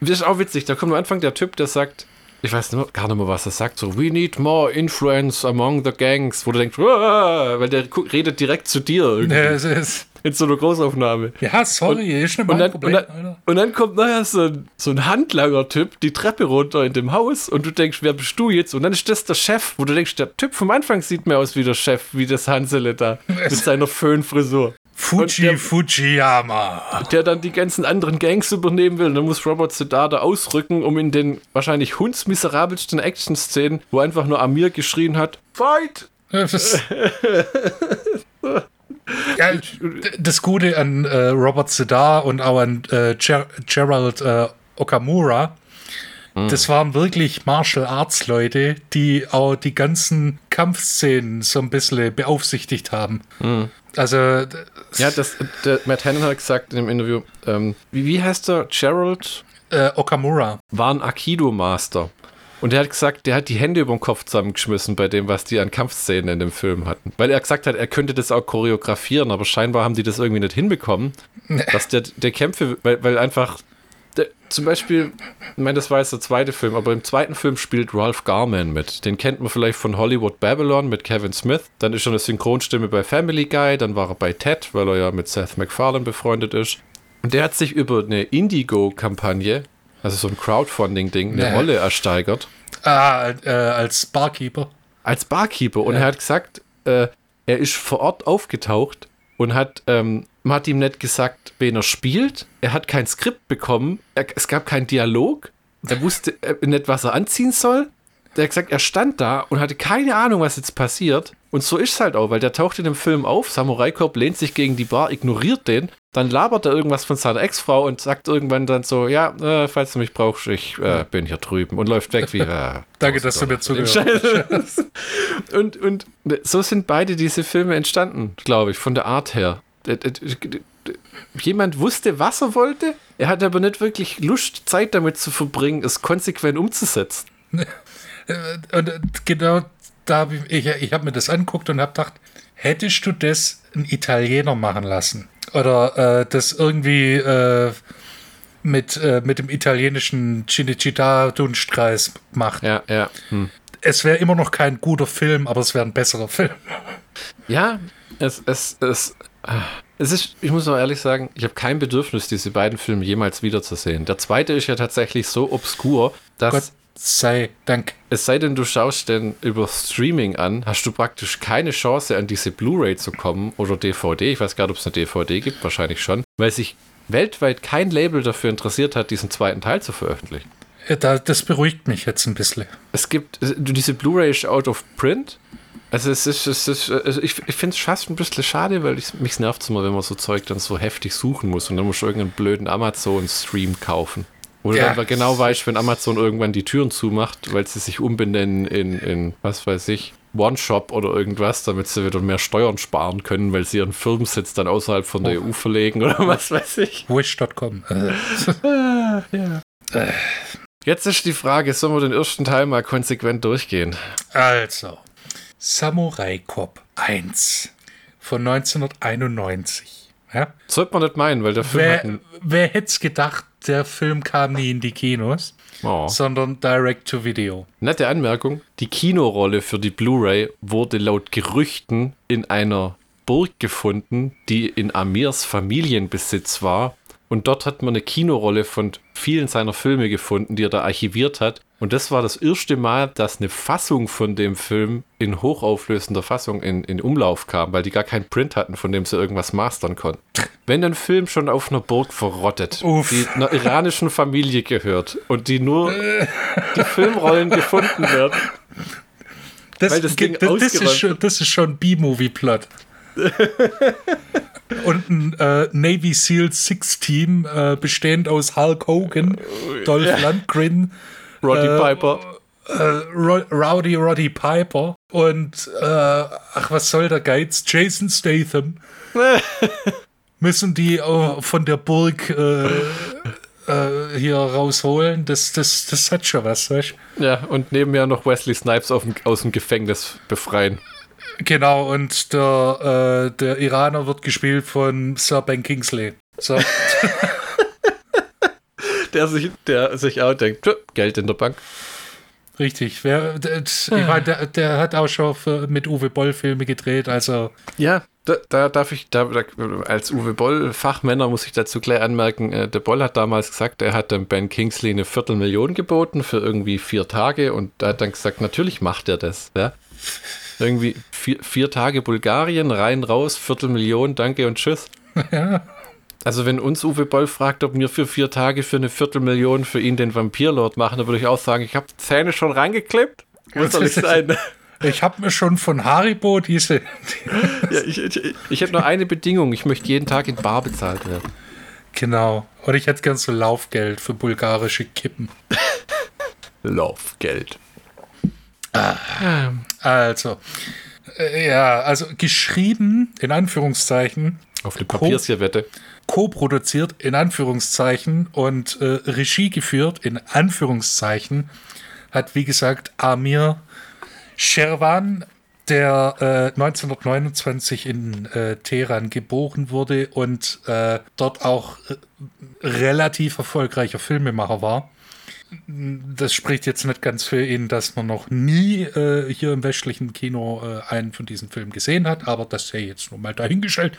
ist auch witzig. Da kommt am Anfang der Typ, der sagt, ich weiß mehr, gar nicht mehr, was er sagt, so, we need more influence among the gangs, wo du denkst, weil der redet direkt zu dir irgendwie, Ja, es ist, in so einer Großaufnahme. ja sorry, ist nicht Und mein dann, und, Problem. dann, Alter. und dann kommt nachher so ein, so ein Handlanger-Typ die Treppe runter in dem Haus und du denkst, wer bist du jetzt? Und dann ist das der Chef, wo du denkst, der Typ vom Anfang sieht mehr aus wie der Chef, wie das Hansele da, mit seiner Föhnfrisur. Fuji der- Fujiyama. der dann die ganzen anderen Gangs übernehmen will. Und dann muss Robert Sedar da ausrücken, um in den wahrscheinlich hundsmiserabelsten Action-Szenen, wo einfach nur Amir geschrien hat, Fight! Das, ja, das Gute an äh, Robert Sedar und auch an äh, Ger Gerald äh, Okamura, das waren wirklich Martial Arts Leute, die auch die ganzen Kampfszenen so ein bisschen beaufsichtigt haben. Also, d- Ja, das, der Matt Hannon hat gesagt in dem Interview, ähm, wie, wie heißt der? Gerald äh, Okamura. war ein Aikido-Master. Und er hat gesagt, der hat die Hände über den Kopf zusammengeschmissen bei dem, was die an Kampfszenen in dem Film hatten. Weil er gesagt hat, er könnte das auch choreografieren, aber scheinbar haben die das irgendwie nicht hinbekommen. Dass der, der Kämpfe, weil, weil einfach, der, zum Beispiel, ich meine, das war jetzt der zweite Film, aber im zweiten Film spielt Ralph Garman mit. Den kennt man vielleicht von Hollywood Babylon mit Kevin Smith. Dann ist er eine Synchronstimme bei Family Guy, dann war er bei Ted, weil er ja mit Seth MacFarlane befreundet ist. Und der hat sich über eine Indigo-Kampagne, also so ein Crowdfunding-Ding, eine Nee. Rolle ersteigert Ah, äh, als Barkeeper. als Barkeeper. Und er hat gesagt, äh, er ist vor Ort aufgetaucht und hat, ähm, man hat ihm nicht gesagt, wen er spielt. Er hat kein Skript bekommen. Er, es gab keinen Dialog. Er wusste äh, nicht, was er anziehen soll. Der hat gesagt, er stand da und hatte keine Ahnung, was jetzt passiert. Und so ist es halt auch, weil der taucht in dem Film auf, Samurai Cop lehnt sich gegen die Bar, ignoriert den, dann labert er irgendwas von seiner Ex-Frau und sagt irgendwann dann so, ja, äh, falls du mich brauchst, ich äh, bin hier drüben und läuft weg wie, äh, Danke, dass du mir zugehört Scheiß. und, und so sind beide diese Filme entstanden, glaube ich, von der Art her. D- d- Jemand wusste, was er wollte, er hat aber nicht wirklich Lust, Zeit damit zu verbringen, es konsequent umzusetzen. Äh, und äh, genau da habe ich, ich, ich habe mir das anguckt und habe gedacht, hättest du das ein Italiener machen lassen? Oder äh, das irgendwie äh, mit, äh, mit dem italienischen Cinecittà-Dunstkreis macht. Ja, ja. Hm. Es wäre immer noch kein guter Film, aber es wäre ein besserer Film. Ja, es, es, es, es ist, ich muss auch ehrlich sagen, ich habe kein Bedürfnis, diese beiden Filme jemals wiederzusehen. Der zweite ist ja tatsächlich so obskur, dass. Gott sei Dank. Es sei denn, du schaust den über Streaming an, hast du praktisch keine Chance, an diese Blu-ray zu kommen oder DVD. Ich weiß gar nicht, ob es eine DVD gibt, wahrscheinlich schon, weil sich weltweit kein Label dafür interessiert hat, diesen zweiten Teil zu veröffentlichen. das beruhigt mich jetzt ein bisschen. Es gibt, diese Blu-ray ist out of print. Also es ist, es ist also ich, ich finde es fast ein bisschen schade, weil ich, mich nervt es immer, wenn man so Zeug dann so heftig suchen muss und dann muss du irgendeinen blöden Amazon-Stream kaufen. Oder ja. dann genau weißt, wenn Amazon irgendwann die Türen zumacht, weil sie sich umbenennen in, in was weiß ich, One-Shop oder irgendwas, damit sie wieder mehr Steuern sparen können, weil sie ihren Firmensitz dann außerhalb von der oh. EU verlegen oder was weiß ich. Wish.com. ah, ja. Jetzt ist die Frage, sollen wir den ersten Teil mal konsequent durchgehen? Also, Samurai Cop 1 von 1991. Ja? Sollte man nicht meinen, weil der Film. Wer, wer hätte es gedacht, der Film kam nie in die Kinos, oh. sondern direct to video. Nette Anmerkung: Die Kinorolle für die Blu-ray wurde laut Gerüchten in einer Burg gefunden, die in Amirs Familienbesitz war. Und dort hat man eine Kinorolle von vielen seiner Filme gefunden, die er da archiviert hat. Und das war das erste Mal, dass eine Fassung von dem Film in hochauflösender Fassung in, in Umlauf kam, weil die gar keinen Print hatten, von dem sie irgendwas mastern konnten. Wenn ein Film schon auf einer Burg verrottet, Uff. die einer iranischen Familie gehört und die nur die Filmrollen gefunden werden, das, weil das, Ding das, ist schon, das ist schon B-Movie-Plot. und ein äh, Navy SEAL Six Team äh, bestehend aus Hulk Hogan, Dolph ja. Lundgren, Roddy äh, Piper. Äh, Rowdy Roddy Piper und äh, ach, was soll der Geiz? Jason Statham. müssen die von der Burg äh, äh, hier rausholen. Das, das, das hat schon was, weißt Ja, und nebenher noch Wesley Snipes auf aus dem Gefängnis befreien. Genau, und der, äh, der Iraner wird gespielt von Sir Ben Kingsley. So. der sich, der sich auch denkt, Geld in der Bank. Richtig. Wer, der, ich meine, der, der, hat auch schon für, mit Uwe Boll Filme gedreht, also. Ja, da, da darf ich, da, da, als Uwe Boll Fachmänner muss ich dazu gleich anmerken, äh, der Boll hat damals gesagt, er hat dem Ben Kingsley eine Viertelmillion geboten für irgendwie vier Tage und er hat dann gesagt, natürlich macht er das. Ja? Irgendwie vier, vier Tage Bulgarien, rein, raus, Viertelmillion, danke und tschüss. Ja. Also wenn uns Uwe Boll fragt, ob wir für vier Tage für eine Viertelmillion für ihn den Vampirlord machen, dann würde ich auch sagen, ich habe Zähne schon reingeklebt. Was soll ich sein? Ich habe mir schon von Haribo diese. ja, ich, ich, ich hätte nur eine Bedingung. Ich möchte jeden Tag in Bar bezahlt werden. Genau. Und ich hätte gern so Laufgeld für bulgarische Kippen. Laufgeld. Ah, also. Äh, ja, also geschrieben, in Anführungszeichen. Auf eine Papierservette. Co-produziert, in Anführungszeichen, und äh, Regie geführt, in Anführungszeichen, hat, wie gesagt, Amir Sherwan, der äh, 1929 in äh, Teheran geboren wurde und äh, dort auch äh, relativ erfolgreicher Filmemacher war. Das spricht jetzt nicht ganz für ihn, dass man noch nie äh, hier im westlichen Kino äh, einen von diesen Filmen gesehen hat, aber das sei jetzt nur mal dahingestellt.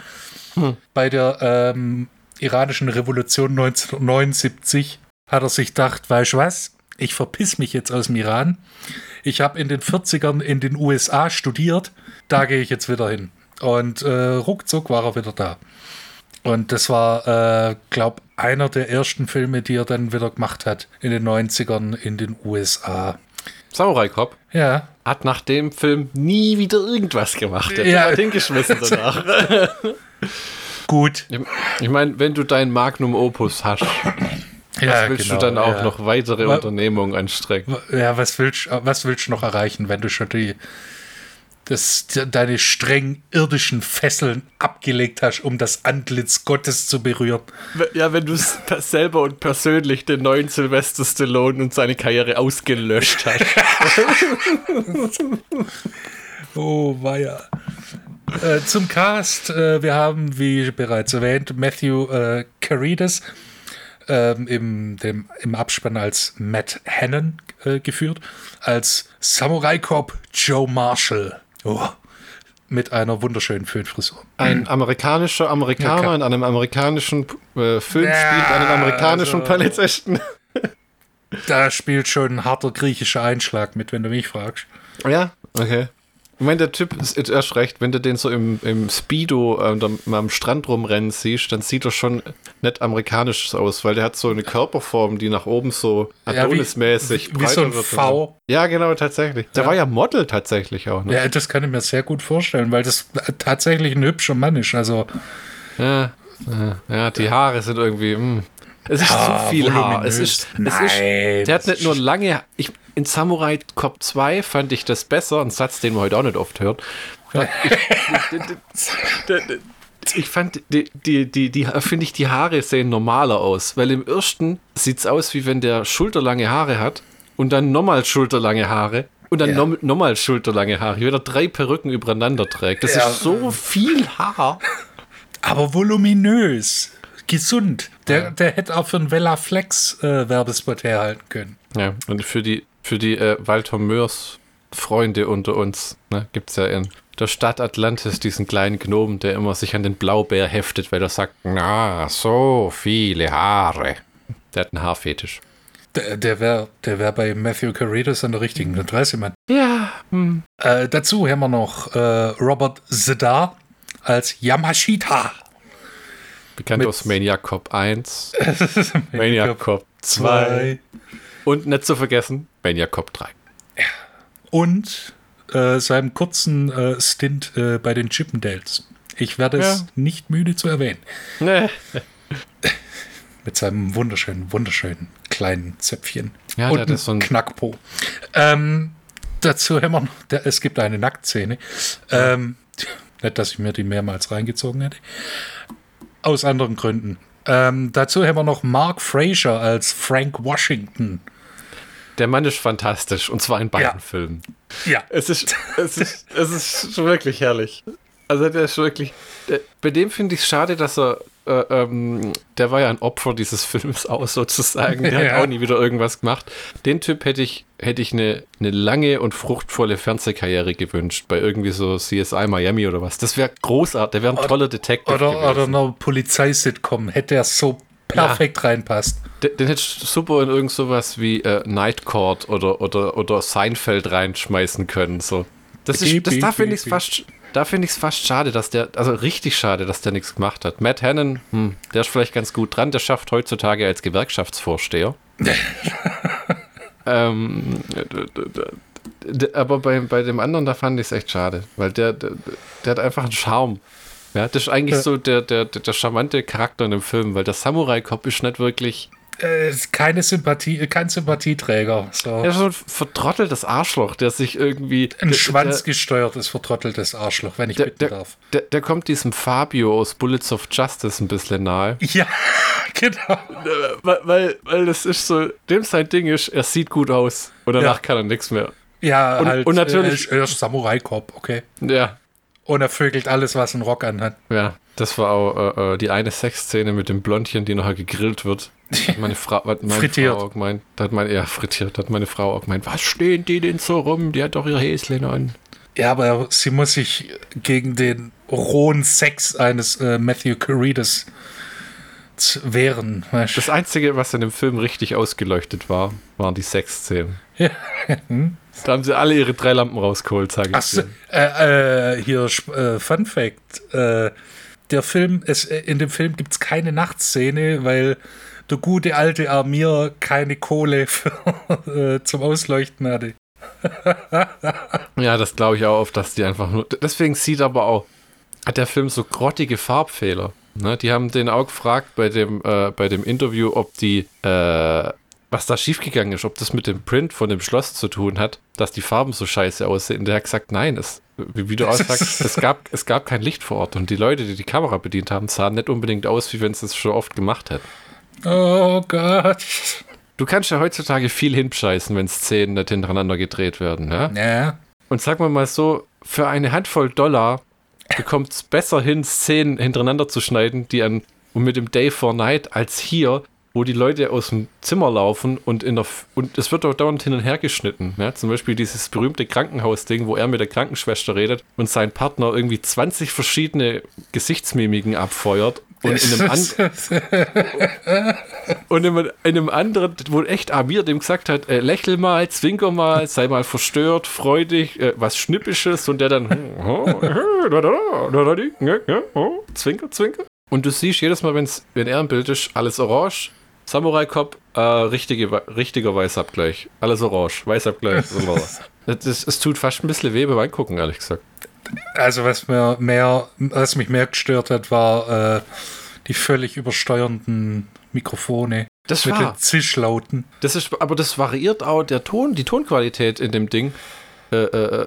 Hm. Bei der ähm, iranischen Revolution 1979 hat er sich gedacht, weißt du was, ich verpiss mich jetzt aus dem Iran ich habe in den 40ern in den USA studiert, da gehe ich jetzt wieder hin. Und äh, ruckzuck war er wieder da. Und das war, äh, glaube einer der ersten Filme, die er dann wieder gemacht hat in den 90ern in den USA. Samurai Cop? Ja. Hat nach dem Film nie wieder irgendwas gemacht. Er ja. hat hingeschmissen danach. Gut. Ich, ich meine, wenn du dein Magnum Opus hast, ja, was willst genau, du dann auch ja. noch weitere was, Unternehmungen anstrengen? Ja, was willst, was willst du noch erreichen, wenn du schon die, dass deine streng irdischen Fesseln abgelegt hast, um das Antlitz Gottes zu berühren. Ja, wenn du selber und persönlich den neuen Sylvester Stallone und seine Karriere ausgelöscht hast. oh, weia. Äh, zum Cast, äh, wir haben, wie bereits erwähnt, Matthew äh, Carides ähm, im, dem, im Abspann als Matt Hannon äh, geführt, als Samurai Cop Joe Marshall. Oh, mit einer wunderschönen Föhnfrisur. Ein amerikanischer Amerikaner in einem amerikanischen äh, Film ja, spielt einen amerikanischen also, Polizisten. Da spielt schon ein harter griechischer Einschlag mit, wenn du mich fragst. Ja, okay. Ich meine, der Typ ist erst recht, wenn du den so im, im Speedo äh, mal am Strand rumrennen siehst, dann sieht er schon nicht amerikanisch aus, weil der hat so eine Körperform, die nach oben so Adonis-mäßig ja, wie, wie so ein V. Ja, genau, tatsächlich. Der ja. war ja Model tatsächlich auch. Ne? Ja, das kann ich mir sehr gut vorstellen, weil das tatsächlich ein hübscher Mann ist. Also. Ja, ja die Haare sind irgendwie. Mh. Es ist ja, zu viel Haar. Es ist, Nein, es ist, der hat nicht nur lange. Ich, in Samurai Cop 2 fand ich das besser, ein Satz, den man heute auch nicht oft hört. Ich, fand, die, die, die, die finde ich, die Haare sehen normaler aus, weil im ersten sieht es aus, wie wenn der schulterlange Haare hat und dann nochmal schulterlange Haare und dann ja. nochmal schulterlange Haare, wie wenn er drei Perücken übereinander trägt. Das ja. ist so viel Haar. Aber voluminös, gesund. Der, ja. der hätte auch für einen Vella Flex äh, Werbespot herhalten können. Ja, und für die für die äh, Walter Mörs Freunde unter uns ne, gibt es ja in der Stadt Atlantis diesen kleinen Gnomen, der immer sich an den Blaubeer heftet, weil er sagt, na, so viele Haare. Der hat einen Haarfetisch. Der, der wäre der wär bei Matthew Caritas an der richtigen, weiß ich mal. Ja. Hm. Äh, dazu haben wir noch äh, Robert Zedar als Yamashita. Bekannt aus Maniac Cop 1, Maniac Cop 2 und nicht zu vergessen, Maniac Cop 3. Und äh, seinem kurzen äh, Stint äh, bei den Chippendales. Ich werde es ja. nicht müde zu erwähnen. Nee. Mit seinem wunderschönen, wunderschönen kleinen Zäpfchen. Ja, und ist so ein Knackpo. Ähm, dazu haben wir noch, der, es gibt eine Nacktszene. Ähm, nicht, dass ich mir die mehrmals reingezogen hätte. Aus anderen Gründen. Ähm, dazu haben wir noch Mark Fraser als Frank Washington. Der Mann ist fantastisch und zwar in beiden ja. Filmen. Ja. Es ist, es ist, es ist wirklich herrlich. Also der ist wirklich. Der, bei dem finde ich es schade, dass er. Äh, ähm, der war ja ein Opfer dieses Films auch sozusagen. Der ja. hat auch nie wieder irgendwas gemacht. Den Typ hätte ich, hätte ich eine, eine lange und fruchtvolle Fernsehkarriere gewünscht. Bei irgendwie so CSI Miami oder was. Das wäre großartig. Der wäre ein toller Detective. Oder, gewesen. oder eine Polizeisitcom. Hätte er so perfekt ja. reinpasst. Den, den hättest du super in irgend sowas wie äh, Night Court oder, oder, oder Seinfeld reinschmeißen können. So. Das ist, das, da finde ich es fast, da finde ich es fast schade, dass der, also richtig schade, dass der nichts gemacht hat. Matt Hannon, hm, der ist vielleicht ganz gut dran, der schafft heutzutage als Gewerkschaftsvorsteher. ähm, aber bei, bei dem anderen, da fand ich es echt schade, weil der, der, der hat einfach einen Charme. Ja, das ist eigentlich so der, der, der charmante Charakter in dem Film, weil der Samurai-Cop ist nicht wirklich. Äh, keine Sympathie, kein Sympathieträger. So. Er ist so ein vertrotteltes Arschloch, der sich irgendwie. Ein schwanzgesteuertes, vertrotteltes Arschloch, wenn ich der, bitten der, darf. Der, der, kommt diesem Fabio aus Bullets of Justice ein bisschen nahe. Ja, genau. Weil, weil, weil das ist so, dem sein Ding ist, er sieht gut aus und danach ja. kann er nichts mehr. Ja, und, halt. Und natürlich. Er ist Samurai-Cop, okay. Ja, und er vögelt alles, was einen Rock anhat. Ja, das war auch äh, äh die eine Sexszene mit dem Blondchen, die nachher gegrillt wird. Hat meine Frau, hat meine frittiert. Frau auch gemeint, da hat meine, ja, frittiert, hat meine Frau auch gemeint, was stehen die denn so rum? Die hat doch ihr Häschen an. Ja, aber sie muss sich gegen den rohen Sex eines äh, Matthew Carides wehren. Weißt? Das Einzige, was in dem Film richtig ausgeleuchtet war, waren die Sexszenen. Ja. Hm? Da haben sie alle ihre drei Lampen rausgeholt, sage ich. So, äh, äh, hier, äh, Fun Fact: äh, Der Film, es, äh, in dem Film gibt es keine Nachtszene, weil der gute alte Armir keine Kohle für, äh, zum Ausleuchten hatte. ja, das glaube ich auch oft, dass die einfach nur. Deswegen sieht aber auch, hat der Film so grottige Farbfehler. Ne? Die haben den auch gefragt bei dem, bei dem Interview, ob die was da schiefgegangen ist, ob das mit dem Print von dem Schloss zu tun hat, dass die Farben so scheiße aussehen. Der hat gesagt, nein, es, wie, wie du auch sagst, es gab, es gab kein Licht vor Ort und die Leute, die die Kamera bedient haben, sahen nicht unbedingt aus, wie wenn sie es schon oft gemacht hätten. Oh Gott. Du kannst ja heutzutage viel hinscheißen, wenn Szenen nicht hintereinander gedreht werden. Ja? Ja. Und sagen wir mal so, für eine Handvoll Dollar bekommt es besser hin, Szenen hintereinander zu schneiden, die an und mit dem Day for Night als hier, wo die Leute aus dem Zimmer laufen und in der F und es wird auch dauernd hin und her geschnitten. Ja? Zum Beispiel dieses berühmte Krankenhausding, wo er mit der Krankenschwester redet und sein Partner irgendwie 20 verschiedene Gesichtsmimiken abfeuert und in einem, an und in einem, in einem anderen, wo echt Amir dem gesagt hat, äh, lächel mal, zwinker mal, sei mal verstört, freudig, äh, was Schnippisches und der dann zwinker, zwinker. Und du siehst jedes Mal, wenn's, wenn er im Bild ist, alles orange, Samurai Cop, äh, richtige, richtiger Weißabgleich. Alles orange, Weißabgleich. Es tut fast ein bisschen weh beim Angucken, ehrlich gesagt. Also was mir mehr, was mich mehr gestört hat, war äh, die völlig übersteuernden Mikrofone. Das mit war. den Zischlauten. Das ist, aber das variiert auch, der Ton, die Tonqualität in dem Ding äh, äh,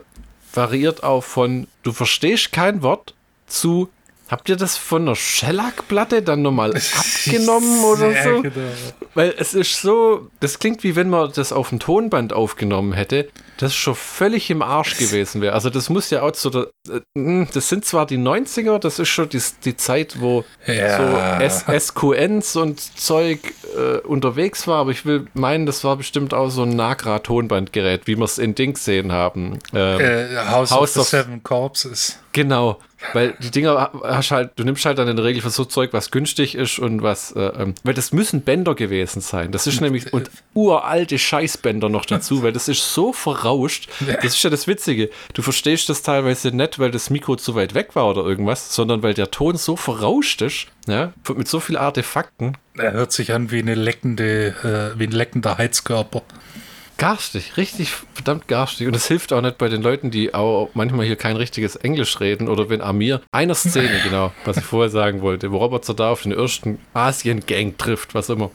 variiert auch von, du verstehst kein Wort zu, habt ihr das von einer Shellac-Platte dann nochmal abgenommen oder so? genau. Weil es ist so, das klingt wie wenn man das auf dem Tonband aufgenommen hätte, das schon völlig im Arsch gewesen wäre. Also das muss ja auch so, äh, das sind zwar die 90er, das ist schon die, die Zeit, wo Ja. so S SQNs und Zeug äh, unterwegs war, aber ich will meinen, das war bestimmt auch so ein Nagra-Tonbandgerät, wie wir es in Dings sehen haben. Ähm, Äh, House, House of of- the Seven Corpses. Genau, weil die Dinger hast halt, du nimmst halt dann in der Regel für so Zeug, was günstig ist und was, äh, ähm, weil das müssen Bänder gewesen sein. Das ist nämlich, und uralte Scheißbänder noch dazu, weil das ist so verrauscht. Das ist ja das Witzige. Du verstehst das teilweise nicht, weil das Mikro zu weit weg war oder irgendwas, sondern weil der Ton so verrauscht ist, ja, mit so vielen Artefakten. Er hört sich an wie eine leckende, äh, wie ein leckender Heizkörper. Garstig, richtig verdammt garstig. Und es hilft auch nicht bei den Leuten, die auch manchmal hier kein richtiges Englisch reden oder wenn Amir einer Szene, genau, was ich vorher sagen wollte, wo Robert da auf den ersten Asien-Gang trifft, was immer.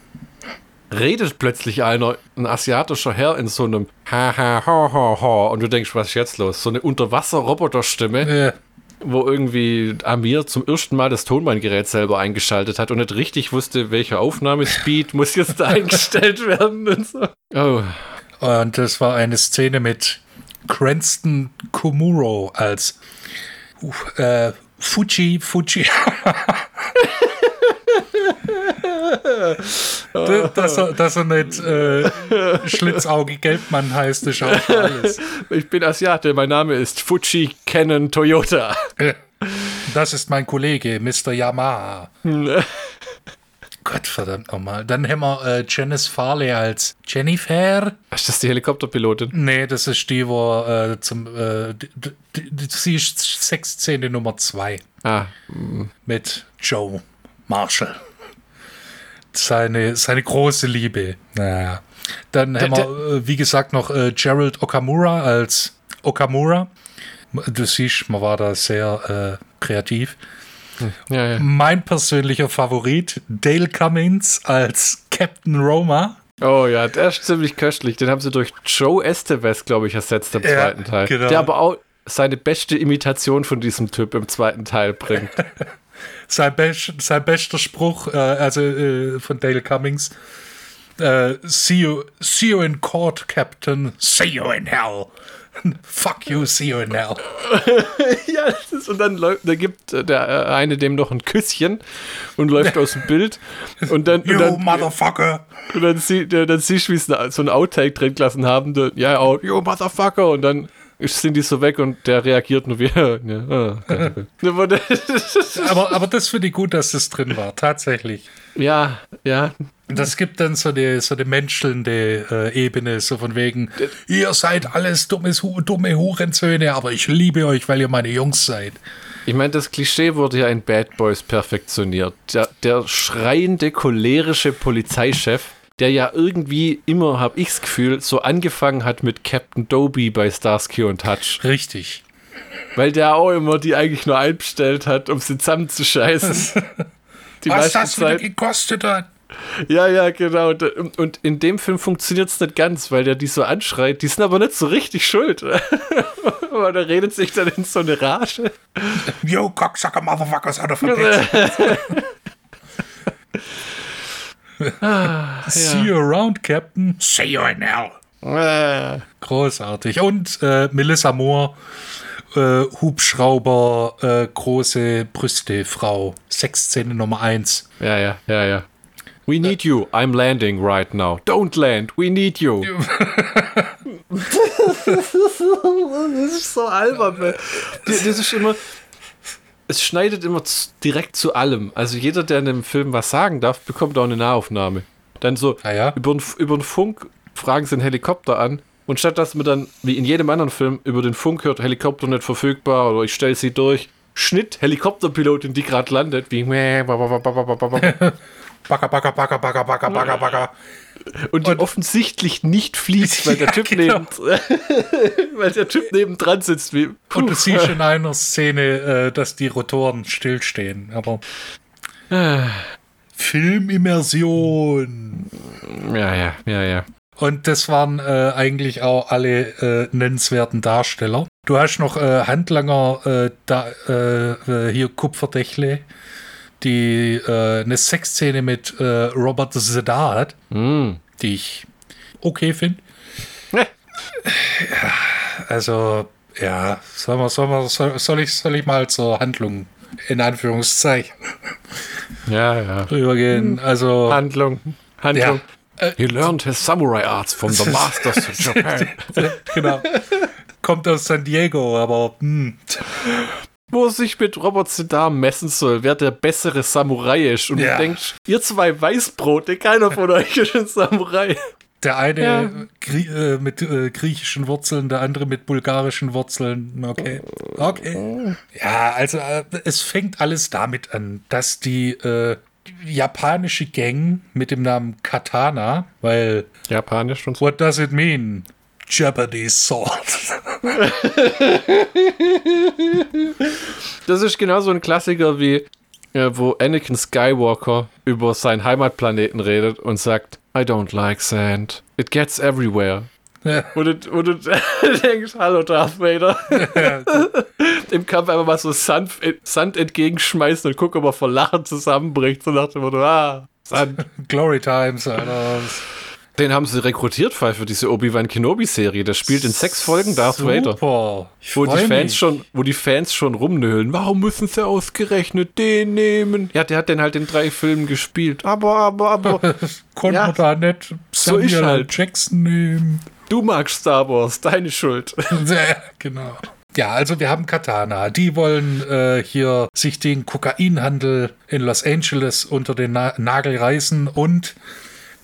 Redet plötzlich einer, ein asiatischer Herr in so einem ha ha ha ha ha und du denkst, was ist jetzt los? So eine Unterwasser-Roboter-Stimme, Äh, wo irgendwie Amir zum ersten Mal das Tonbandgerät selber eingeschaltet hat und nicht richtig wusste, welcher Aufnahmespeed muss jetzt da eingestellt werden und so. Oh, und das war eine Szene mit Cranston Komuro als uh, äh, Fuji Fuji. Da- dass, er, dass er nicht äh, Schlitzauge Gelbmann heißt, ist auch alles. Ich bin Asiate, mein Name ist Fuji Canon Toyota. Das ist mein Kollege, Mr. Yamaha. Gott verdammt nochmal. Dann haben wir äh, Janice Farley als Jennifer. Ist das die Helikopterpilotin? Nee, das ist die, wo äh, zum. Äh, die, die, die, sie ist Sexszene Nummer 2 Ah, mit Joe Marshall. Seine, seine große Liebe. Naja. Dann haben der- wir, äh, wie gesagt, noch äh, Gerald Okamura als Okamura. Du siehst, man war da sehr äh, kreativ. ja, ja. Mein persönlicher Favorit, Dale Cummins als Captain Roma. Oh ja, der ist ziemlich köstlich. Den haben sie durch Joe Estevez, glaube ich, ersetzt im Ja, zweiten Teil. genau. Der aber auch seine beste Imitation von diesem Typ im zweiten Teil bringt. Sein, best, sein bester Spruch, äh, also äh, von Dale Cummings. Äh, see, you, see you in court, Captain. See you in hell. Fuck you, see you in hell. ja, ist, und dann läuft, da gibt äh, der äh, eine dem noch ein Küsschen und läuft aus dem Bild. Und dann, und You dann, motherfucker. und dann, sie, dann siehst du, wie sie so ein Outtake drin gelassen haben. Ja, oh, you motherfucker. Und dann sind die so weg und der reagiert nur wie. Ja, ah, oh. Aber Aber, das finde ich gut, dass das drin war, tatsächlich. ja, ja. Das gibt dann so eine, so eine menschelnde äh, Ebene, so von wegen, ihr seid alles dummes, dumme Hurensöhne, aber ich liebe euch, weil ihr meine Jungs seid. Ich meine, das Klischee wurde ja in Bad Boys perfektioniert. Der, der schreiende, cholerische Polizeichef, der ja irgendwie immer, habe ich das Gefühl, so angefangen hat mit Captain Doby bei Starsky und Hutch. Richtig. Weil der auch immer die eigentlich nur einbestellt hat, um sie zusammenzuscheißen. Die Was das wieder Zeit. gekostet hat. Ja, ja, genau. Und und in dem Film funktioniert es nicht ganz, weil der die so anschreit. Die sind aber nicht so richtig schuld. Aber der redet sich dann in so eine Rage. Yo, cocksucker motherfuckers out of a bitch. See you around, Captain. See you in hell. Äh, Großartig. Und äh, Melissa Moore, äh, Hubschrauber, äh, große Brüste, Frau. Sexszene Nummer 1. Ja, ja, ja, ja. We need you. I'm landing right now. Don't land. We need you. das ist so albern, das ist immer. Es schneidet immer direkt zu allem. Also jeder, der in dem Film was sagen darf, bekommt auch eine Nahaufnahme. Dann so Ah ja? über, den, über den Funk fragen sie einen Helikopter an. Und statt dass man dann, wie in jedem anderen Film, über den Funk hört, Helikopter nicht verfügbar oder ich stelle sie durch, Schnitt, Helikopterpilotin, die gerade landet, wie Bagger, bagger, bagger, bagger, bagger, bagger, bagger. Und die offensichtlich nicht fliegt, weil der Ja, Typ genau. neben, weil der Typ nebendran sitzt wie Und du siehst in einer Szene, äh, dass die Rotoren stillstehen. Aber Filmimmersion. ja, ja, ja, ja. Und das waren äh, eigentlich auch alle äh, nennenswerten Darsteller. Du hast noch äh, Handlanger äh, da, äh, äh, hier Kupferdächle, die äh, eine Sexszene mit äh, Robert Zedar hat, Mm. die ich okay finde. Ja. Also, ja, soll, man, soll, man, soll, soll, ich, soll ich mal zur Handlung in Anführungszeichen Ja, ja. rübergehen? Also, Handlung. Handlung. Ja. He learned his samurai arts from the masters of Japan. genau. Kommt aus San Diego, aber hm, Wo sich mit Robert Sedar messen soll, wer der bessere Samurai ist. Und Ja. du denkst, ihr zwei Weißbrote, keiner von euch ist ein Samurai. Der eine Ja. Grie äh, mit äh, griechischen Wurzeln, der andere mit bulgarischen Wurzeln. Okay. Okay. Ja, also äh, es fängt alles damit an, dass die äh, japanische Gang mit dem Namen Katana, weil Japanisch und so. what does it mean? Japanese Sword. Das ist genauso ein Klassiker wie, äh, wo Anakin Skywalker über seinen Heimatplaneten redet und sagt, I don't like sand. It gets everywhere. Ja. Du, wo du denkst, hallo Darth Vader. Im Kampf einfach mal so Sand, Sand entgegenschmeißen und gucken, ob er vor Lachen zusammenbricht. So nach dem Motto, ah, Sand. Glory Times, Alter. Den haben sie rekrutiert Fall für diese Obi-Wan Kenobi-Serie. Der spielt in sechs Folgen Darth Vader. Super. Ich Wo die, Fans mich. schon, wo die Fans schon rumnöhlen. Warum müssen sie ausgerechnet den nehmen? Ja, der hat den halt in drei Filmen gespielt. Aber, aber, aber. Konnte Ja. man da nicht So ist Samuel halt. Jackson nehmen. du magst Star Wars, deine Schuld. Ja, genau. Ja, also wir haben Katana. Die wollen äh, hier sich den Kokainhandel in Los Angeles unter den Na Nagel reißen und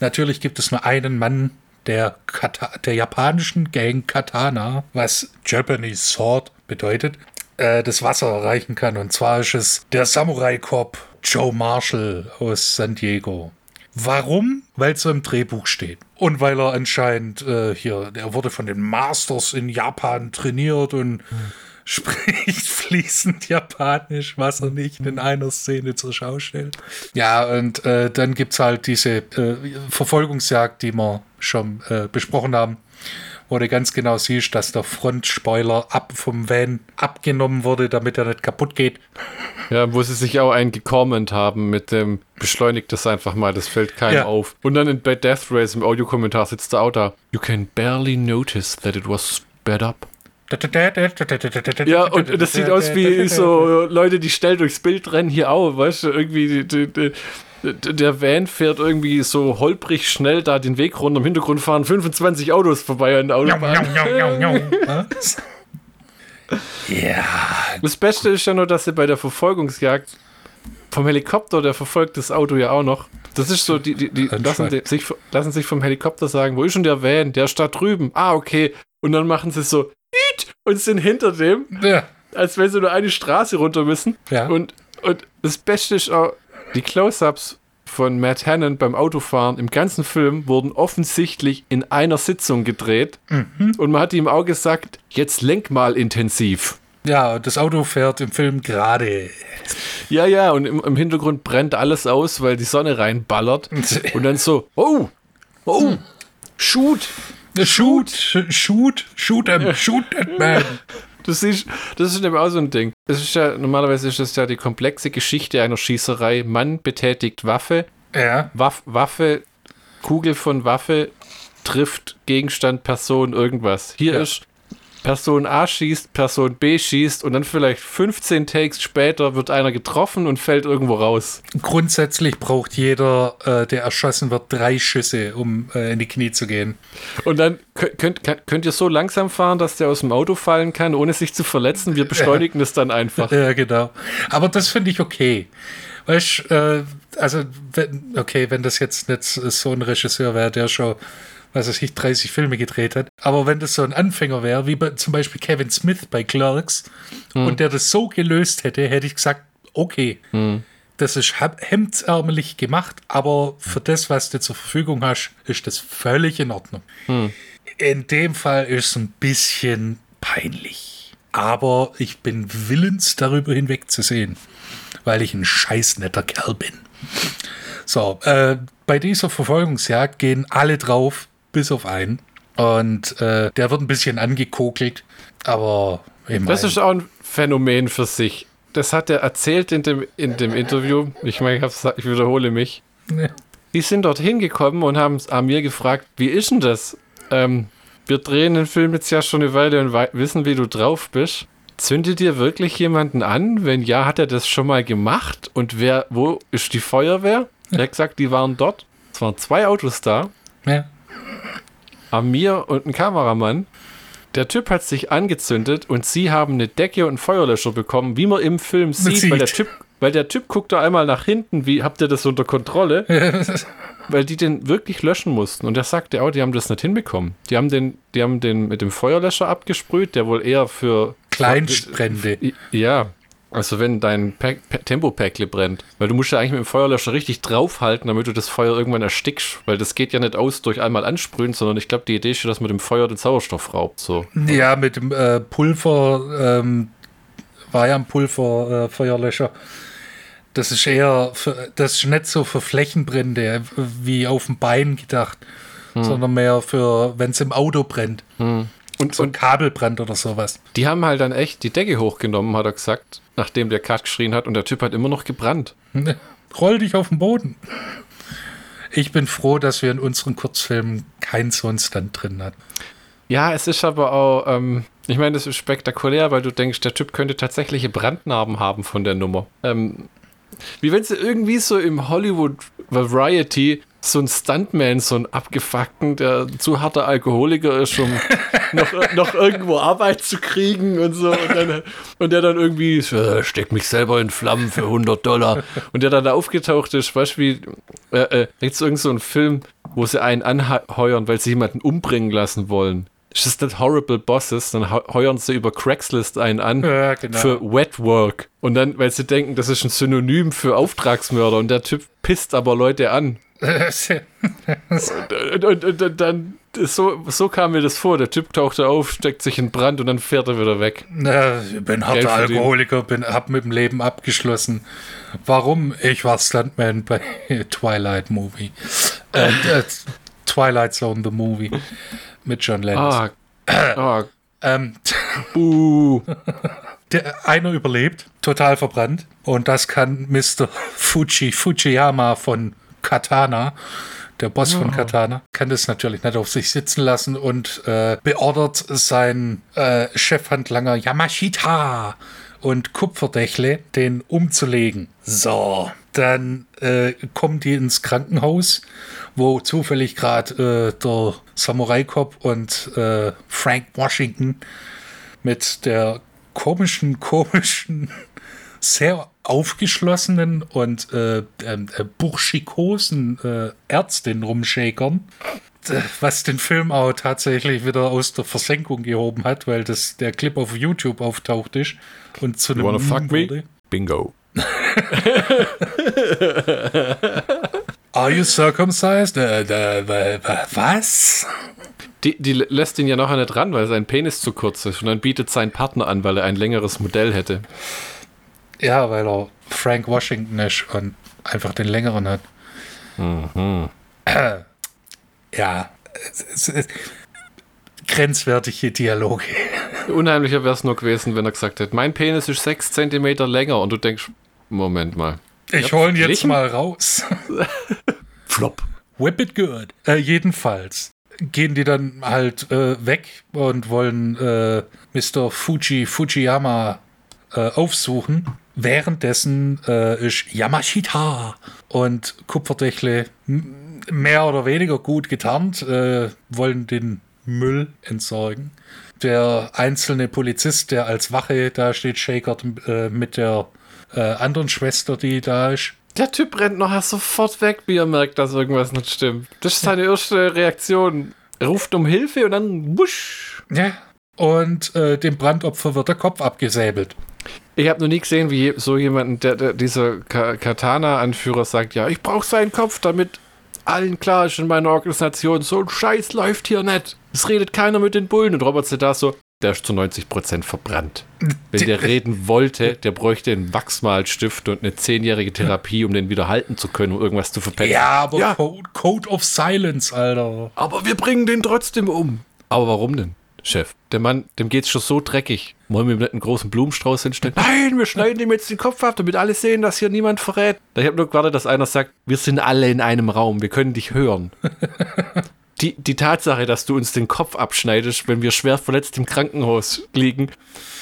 natürlich gibt es nur einen Mann der, Kata der japanischen Gang Katana, was Japanese Sword bedeutet, äh, das Wasser erreichen kann. Und zwar ist es der Samurai-Cop Joe Marshall aus San Diego. Warum? Weil es im Drehbuch steht. Und weil er anscheinend äh, hier, der wurde von den Masters in Japan trainiert und spricht fließend Japanisch, was er nicht in einer Szene zur Schau stellt. Ja, und äh, dann gibt es halt diese äh, Verfolgungsjagd, die wir schon äh, besprochen haben, wo du ganz genau siehst, dass der Frontspoiler ab vom Van abgenommen wurde, damit er nicht kaputt geht. Ja, wo sie sich auch einen gecomment haben mit dem beschleunigt das einfach mal, das fällt keinem Ja. auf. Und dann in Bad Death Race im Audiokommentar sitzt der auch da. You can barely notice that it was sped up. Ja, und das sieht aus wie so Leute, die schnell durchs Bild rennen, hier auch, weißt du, irgendwie die, die, der Van fährt irgendwie so holprig schnell da den Weg runter. Im Hintergrund fahren 25 Autos vorbei an der Autobahn. Ja, Das Beste ist ja nur, dass sie bei der Verfolgungsjagd vom Helikopter, der verfolgt das Auto ja auch noch. Das ist so, die, die, die lassen, sich, lassen sich vom Helikopter sagen, wo ist denn der Van? Der ist da drüben. Ah, okay. Und dann machen sie so und sind hinter dem, ja, als wenn sie nur eine Straße runter müssen. ja. Und, und das Beste ist auch, die Close-Ups von Matt Hannon beim Autofahren im ganzen Film wurden offensichtlich in einer Sitzung gedreht. Mhm. Und man hat ihm auch gesagt, jetzt lenk mal intensiv. ja, das Auto fährt im Film gerade. Ja, ja, und im, im Hintergrund brennt alles aus, weil die Sonne reinballert. Und dann so, oh, oh, shoot. Shoot, shoot, shoot him, shoot that man. Du siehst, das ist eben auch so ein Ding. Das ist ja, normalerweise ist das ja die komplexe Geschichte einer Schießerei. Mann betätigt Waffe, Ja. Waff, Waffe, Kugel von Waffe trifft Gegenstand, Person, irgendwas. Hier Ja. ist Person A schießt, Person B schießt und dann vielleicht 15 Takes später wird einer getroffen und fällt irgendwo raus. Grundsätzlich braucht jeder, äh, der erschossen wird, drei Schüsse, um äh, in die Knie zu gehen. Und dann könnt, könnt, könnt- könnt ihr so langsam fahren, dass der aus dem Auto fallen kann, ohne sich zu verletzen. Wir beschleunigen es dann einfach. Ja, genau. Aber das finde ich okay. Weißt äh, also, wenn, okay, wenn das jetzt nicht so ein Regisseur wäre, der schon, was weiß ich, 30 Filme gedreht hat. Aber wenn das so ein Anfänger wäre, wie bei, zum Beispiel Kevin Smith bei Clerks, und der das so gelöst hätte, hätte ich gesagt, okay. Das ist hemdsärmelig gemacht, aber für das, was du zur Verfügung hast, ist das völlig in Ordnung. In dem Fall ist es ein bisschen peinlich. Aber ich bin willens, darüber hinwegzusehen, weil ich ein scheiß netter Kerl bin. So, äh, bei dieser Verfolgungsjagd gehen alle drauf, bis auf einen. Und äh, der wird ein bisschen angekokelt, aber ich Das ist auch ein Phänomen für sich. Das hat er erzählt in dem, in dem Interview. Ich meine, ich, ich wiederhole mich. Ne. Die sind dort hingekommen und haben Amir gefragt, wie ist denn das? Ähm, wir drehen den Film jetzt ja schon eine Weile und wissen, wie du drauf bist. Zündet dir wirklich jemanden an? Wenn ja, hat er das schon mal gemacht? Und wer, wo ist die Feuerwehr? Er hat gesagt, die waren dort. Es waren zwei Autos da. ja. Amir und ein Kameramann. Der Typ hat sich angezündet und sie haben eine Decke und einen Feuerlöscher bekommen, wie man im Film sieht, sieht. Weil, der typ, weil der Typ guckt da einmal nach hinten, wie habt ihr das unter Kontrolle? weil die den wirklich löschen mussten. Und er sagte auch, die haben das nicht hinbekommen. Die haben den, die haben den mit dem Feuerlöscher abgesprüht, der wohl eher für Kleinstbrände. ja, also wenn dein Tempopäckle brennt. Weil du musst ja eigentlich mit dem Feuerlöscher richtig draufhalten, damit du das Feuer irgendwann erstickst. Weil das geht ja nicht aus durch einmal ansprühen, sondern ich glaube, die Idee ist, ja, dass man dem Feuer den Sauerstoff raubt. So. Ja, mit dem äh, Pulver, ähm, war ja ein Pulver, äh, Feuerlöscher. Das ist eher, für, das ist nicht so für Flächenbrände äh, wie auf dem Bein gedacht, sondern mehr für, wenn es im Auto brennt. Und, So ein und Kabelbrand oder sowas. die haben halt dann echt die Decke hochgenommen, hat er gesagt, nachdem der Cut geschrien hat und der Typ hat immer noch gebrannt. Roll dich auf den Boden. Ich bin froh, dass wir in unseren Kurzfilmen keinen so drin hatten. Ja, es ist aber auch, ähm, ich meine, das ist spektakulär, weil du denkst, der Typ könnte tatsächliche Brandnarben haben von der Nummer. Ähm, wie wenn sie irgendwie so im Hollywood Variety so ein Stuntman, so einen abgefuckten, der zu harter Alkoholiker ist, um noch, noch irgendwo Arbeit zu kriegen und so. Und, dann, und der dann irgendwie, so, steck mich selber in Flammen für 100 Dollar. Und der dann da aufgetaucht ist, weißt du, wie, äh, äh, jetzt irgend so ein Film, wo sie einen anheuern, weil sie jemanden umbringen lassen wollen. Ist das nicht Horrible Bosses? Dann heu- heuern sie über Craigslist einen an Ja, genau. für Wet Work. Und dann, weil sie denken, das ist ein Synonym für Auftragsmörder und der Typ pisst aber Leute an. Und, und, und, und dann, so, so kam mir das vor. Der Typ tauchte auf, steckt sich in Brand und dann fährt er wieder weg. Na, ich bin Geld harter verdienen. Alkoholiker, bin, hab mit dem Leben abgeschlossen. Warum? Ich war Stuntman bei Twilight Movie. Äh, äh, Twilight Zone, the Movie. Mit John Lennon. Ah, ah, Ähm, buh. der, einer überlebt, total verbrannt. Und das kann Mr. Fuji, Fujiyama von Katana, der Boss von Katana, kann das natürlich nicht auf sich sitzen lassen und äh, beordert seinen äh, Chefhandlanger Yamashita und Kupferdächle, den umzulegen. So, dann äh, kommen die ins Krankenhaus, wo zufällig gerade äh, der Samurai Cop und äh, Frank Washington mit der komischen, komischen, sehr aufgeschlossenen und äh, ähm, äh, burschikosen äh, Ärztin rumschäkern. Was den Film auch tatsächlich wieder aus der Versenkung gehoben hat, weil das der Clip auf YouTube auftaucht ist und zu einem You Meme fuck me? Bingo. Are you circumcised? Äh, äh, was? Die, die lässt ihn ja nachher nicht ran, weil sein Penis zu kurz ist. Und dann bietet sein Partner an, weil er ein längeres Modell hätte. Ja, weil er Frank Washington ist und einfach den längeren hat. Äh, ja. Es, es, grenzwertige Dialoge. Unheimlicher wäre es nur gewesen, wenn er gesagt hätte, mein Penis ist 6 cm länger und du denkst, Moment mal. Ich hol ihn jetzt mal raus. Flop. Whip it good. Äh, jedenfalls gehen die dann halt äh, weg und wollen äh, Mr. Fuji Fujiyama äh, aufsuchen. Währenddessen äh, ist Yamashita und Kupferdächle mehr oder weniger gut getarnt, äh, wollen den Müll entsorgen. Der einzelne Polizist, der als Wache da steht, shakert mit der äh, anderen Schwester, die da ist. Der Typ rennt nachher sofort weg, wie er merkt, dass irgendwas nicht stimmt. Das ist seine erste Reaktion. Er ruft um Hilfe und dann wusch. Ja. Und äh, dem Brandopfer wird der Kopf abgesäbelt. Ich habe noch nie gesehen, wie so jemand, der, der dieser Katana-Anführer sagt, ja, ich brauche seinen Kopf, damit allen klar ist in meiner Organisation, so ein Scheiß läuft hier nicht. Es redet keiner mit den Bullen. Und Robert Sedar so, der ist zu 90% verbrannt. Wenn der reden wollte, der bräuchte einen Wachsmalstift und eine zehnjährige Therapie, um den wieder halten zu können, um irgendwas zu verpetzen. Ja, aber ja. Code of Silence, Alter. Aber wir bringen den trotzdem um. Aber warum denn? Chef. Der Mann, dem geht's schon so dreckig. Wollen wir ihm nicht einen großen Blumenstrauß hinstellen? Nein, wir schneiden ihm jetzt den Kopf ab, damit alle sehen, dass hier niemand verrät. Ich habe nur gewartet, dass einer sagt, wir sind alle in einem Raum, wir können dich hören. die, die Tatsache, dass du uns den Kopf abschneidest, wenn wir schwer verletzt im Krankenhaus liegen,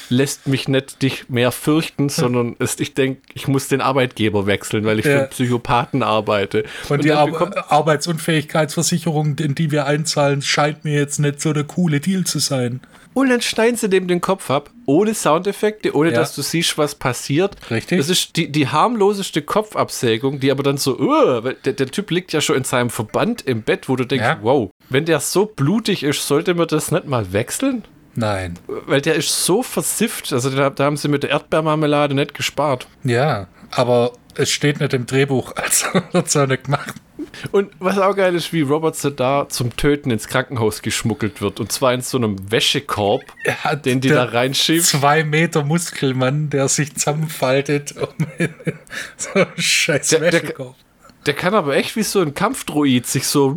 lässt mich nicht dich mehr fürchten, sondern ist, ich denke, ich muss den Arbeitgeber wechseln, weil ich ja. für Psychopathen arbeite. Und, Und die Ar Arbeitsunfähigkeitsversicherung, in die wir einzahlen, scheint mir jetzt nicht so der coole Deal zu sein. Und dann schneiden sie dem den Kopf ab, ohne Soundeffekte, ohne ja. dass du siehst, was passiert. Richtig. Das ist die, die harmloseste Kopfabsägung, die aber dann so, uh, der, der, Typ liegt ja schon in seinem Verband im Bett, wo du denkst, ja. wow, wenn der so blutig ist, sollte man das nicht mal wechseln? Nein. Weil der ist so versifft. Also da, da haben sie mit der Erdbeermarmelade nicht gespart. Ja, aber es steht nicht im Drehbuch, also wird es nicht gemacht. Und was auch geil ist, wie Robert Sedar zum Töten ins Krankenhaus geschmuggelt wird. Und zwar in so einem Wäschekorb, den die da reinschieben. Zwei Meter Muskelmann, der sich zusammenfaltet. Um so ein scheiß der, Wäschekorb. Der, der, kann aber echt wie so ein Kampfdroid sich so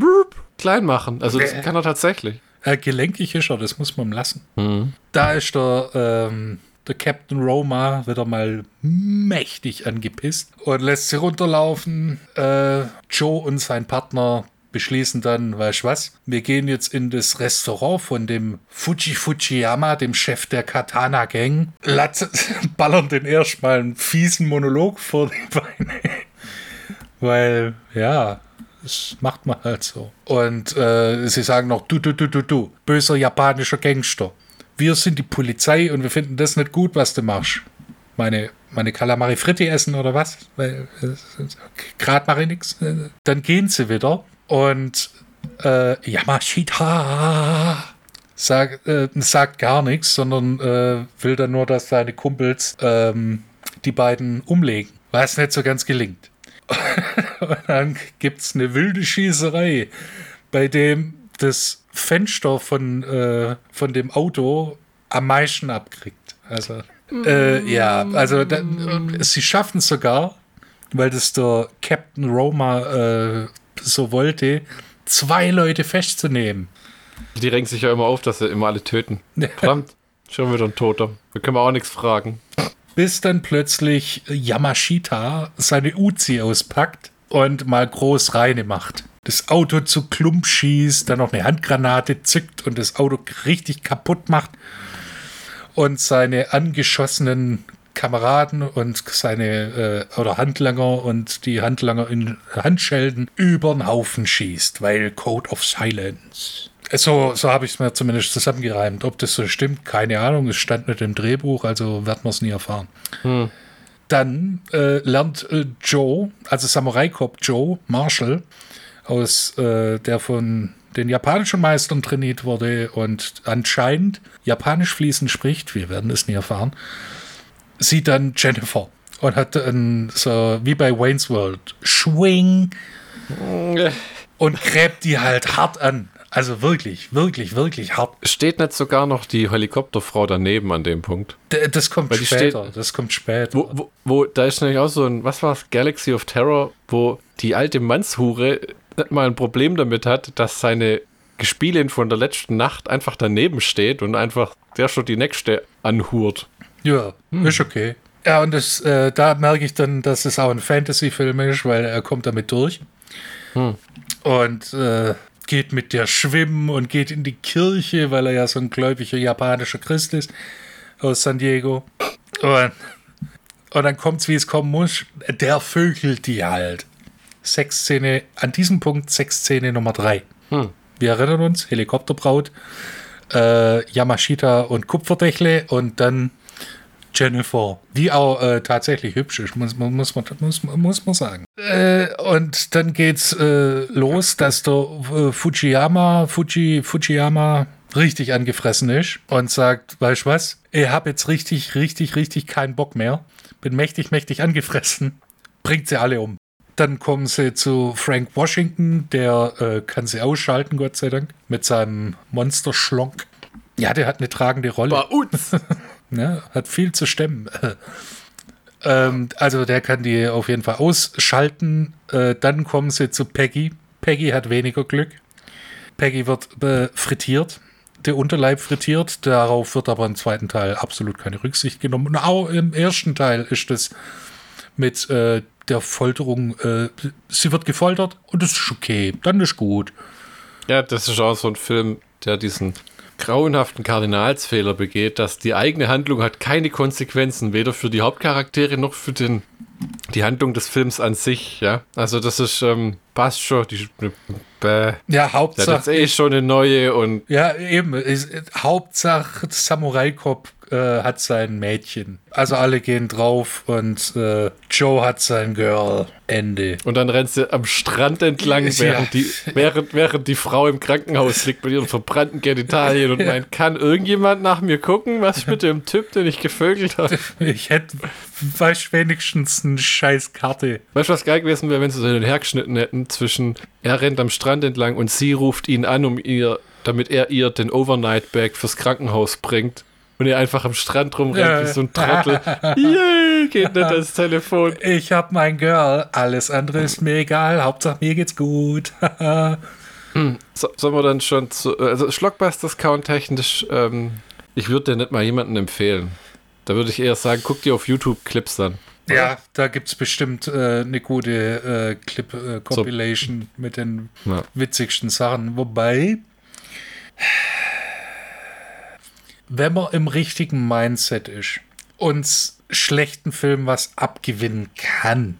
klein machen. Also das kann er tatsächlich. Äh, gelenkig ist er, das muss man lassen. Mhm. Da ist der, ähm, der Captain Roma wieder mal mächtig angepisst und lässt sie runterlaufen. Äh, Joe und sein Partner beschließen dann, weißt du was, wir gehen jetzt in das Restaurant von dem Fuji Fujiyama, dem Chef der Katana Gang, ballern den erstmal einen fiesen Monolog vor die Beine. Weil, ja, das macht man halt so. Und äh, sie sagen noch, du, du, du, du, du, böser japanischer Gangster. Wir sind die Polizei und wir finden das nicht gut, was du machst. Meine, meine Kalamari Fritti essen oder was? Weil, Gerade mache ich nichts. Dann gehen sie wieder und äh, Yamashita sagt, äh, sagt gar nichts, sondern äh, will dann nur, dass seine Kumpels ähm, die beiden umlegen. Was nicht so ganz gelingt. Und dann gibt es eine wilde Schießerei, bei dem das Fenster von, äh, von dem Auto am meisten abkriegt. Also, äh, ja, also da, sie schaffen es sogar, weil das der Captain Roma äh, so wollte, zwei Leute festzunehmen. Die regen sich ja immer auf, dass sie immer alle töten. Verdammt, schon wieder ein Toter. Da können wir auch nichts fragen bis dann plötzlich Yamashita seine Uzi auspackt und mal groß reine macht. Das Auto zu Klump schießt, dann noch eine Handgranate zückt und das Auto richtig kaputt macht und seine angeschossenen Kameraden und seine äh, oder Handlanger und die Handlanger in Handschelden über den Haufen schießt, weil Code of Silence. So, so habe ich es mir zumindest zusammengereimt. Ob das so stimmt, keine Ahnung. Es stand nicht im Drehbuch, also werden wir es nie erfahren. Hm. Dann äh, lernt äh, Joe, also Samurai Cop Joe Marshall, aus äh, der von den japanischen Meistern trainiert wurde und anscheinend Japanisch fließend spricht, wir werden es nie erfahren, sieht dann Jennifer und hat dann so wie bei Wayne's World Schwing und gräbt die halt hart an. Also wirklich, wirklich, wirklich hart. Steht nicht sogar noch die Helikopterfrau daneben an dem Punkt? D das kommt später. Steht, das kommt später. Wo, wo, wo, da ist nämlich auch so ein, was war Galaxy of Terror, wo die alte Mannshure nicht mal ein Problem damit hat, dass seine Gespielin von der letzten Nacht einfach daneben steht und einfach der schon die nächste anhurt. Ja, ist okay. Ja, und das, äh, da merke ich dann, dass es auch ein Fantasy-Film ist, weil er kommt damit durch. Und äh, geht mit der schwimmen und geht in die Kirche, weil er ja so ein gläubiger japanischer Christ ist aus San Diego. Und, und dann kommt's, wie es kommen muss. Der vögelt die halt. Sexszene, an diesem Punkt Sexszene Nummer drei. Wir erinnern uns, Helikopterbraut, äh, Yamashita und Kupferdächle und dann Jennifer, die auch äh, tatsächlich hübsch ist, muss, man- muss, man, muss, muss man sagen. Äh, und dann geht's äh, los, dass der äh, Fujiyama, Fuji, Fujiyama richtig angefressen ist und sagt, weißt du was, ich habe jetzt richtig, richtig, richtig keinen Bock mehr. Bin mächtig, mächtig angefressen. Bringt sie alle um. Dann kommen sie zu Frank Washington, der äh, kann sie ausschalten, Gott sei Dank, mit seinem Monsterschlonk. Ja, der hat eine tragende Rolle. Bei uns! Ne? Hat viel zu stemmen. ähm, also der kann die auf jeden Fall ausschalten. Äh, dann kommen sie zu Peggy. Peggy hat weniger Glück. Peggy wird frittiert. Der Unterleib frittiert. Darauf wird aber im zweiten Teil absolut keine Rücksicht genommen. Und auch im ersten Teil ist es mit äh, der Folterung. Äh, sie wird gefoltert und das ist okay. Dann ist gut. Ja, das ist auch so ein Film, der diesen grauenhaften Kardinalsfehler begeht, dass die eigene Handlung hat keine Konsequenzen, weder für die Hauptcharaktere noch für den, die Handlung des Films an sich, ja. Also das ist, ähm, passt schon, die, bäh. Ja, Hauptsache. jetzt eh schon eine neue und Ja, eben. Ist, Hauptsache Samurai Cop äh, hat sein Mädchen. Also alle gehen drauf und äh, Joe hat sein Girl. Ende. Und dann rennt sie am Strand entlang, Ja. während, die, während, während die Frau im Krankenhaus liegt mit ihren verbrannten Genitalien und meint, kann irgendjemand nach mir gucken, was ich mit dem Typ, den ich gevögelt habe? Ich hätte weiß wenigstens eine scheiß Karte. Weißt du, was geil gewesen wäre, wenn sie so hin und her geschnitten hätten zwischen, er rennt am Strand entlang und sie ruft ihn an, um ihr, damit er ihr den Overnight-Bag fürs Krankenhaus bringt. Und er einfach am Strand rumrennt wie so ein Trottel. Yay, geht nicht ans Telefon. Ich hab mein Girl. Alles andere ist mir egal. Hauptsache mir geht's gut. So, sollen wir dann schon zu, also Schlockbusters Count technisch, ähm, ich würde dir nicht mal jemanden empfehlen. Da würde ich eher sagen, guck dir auf YouTube Clips an. ja, da gibt's bestimmt äh, eine gute äh, Clip-Compilation mit den Ja. witzigsten Sachen. Wobei, wenn man im richtigen Mindset ist, uns schlechten Filmen was abgewinnen kann,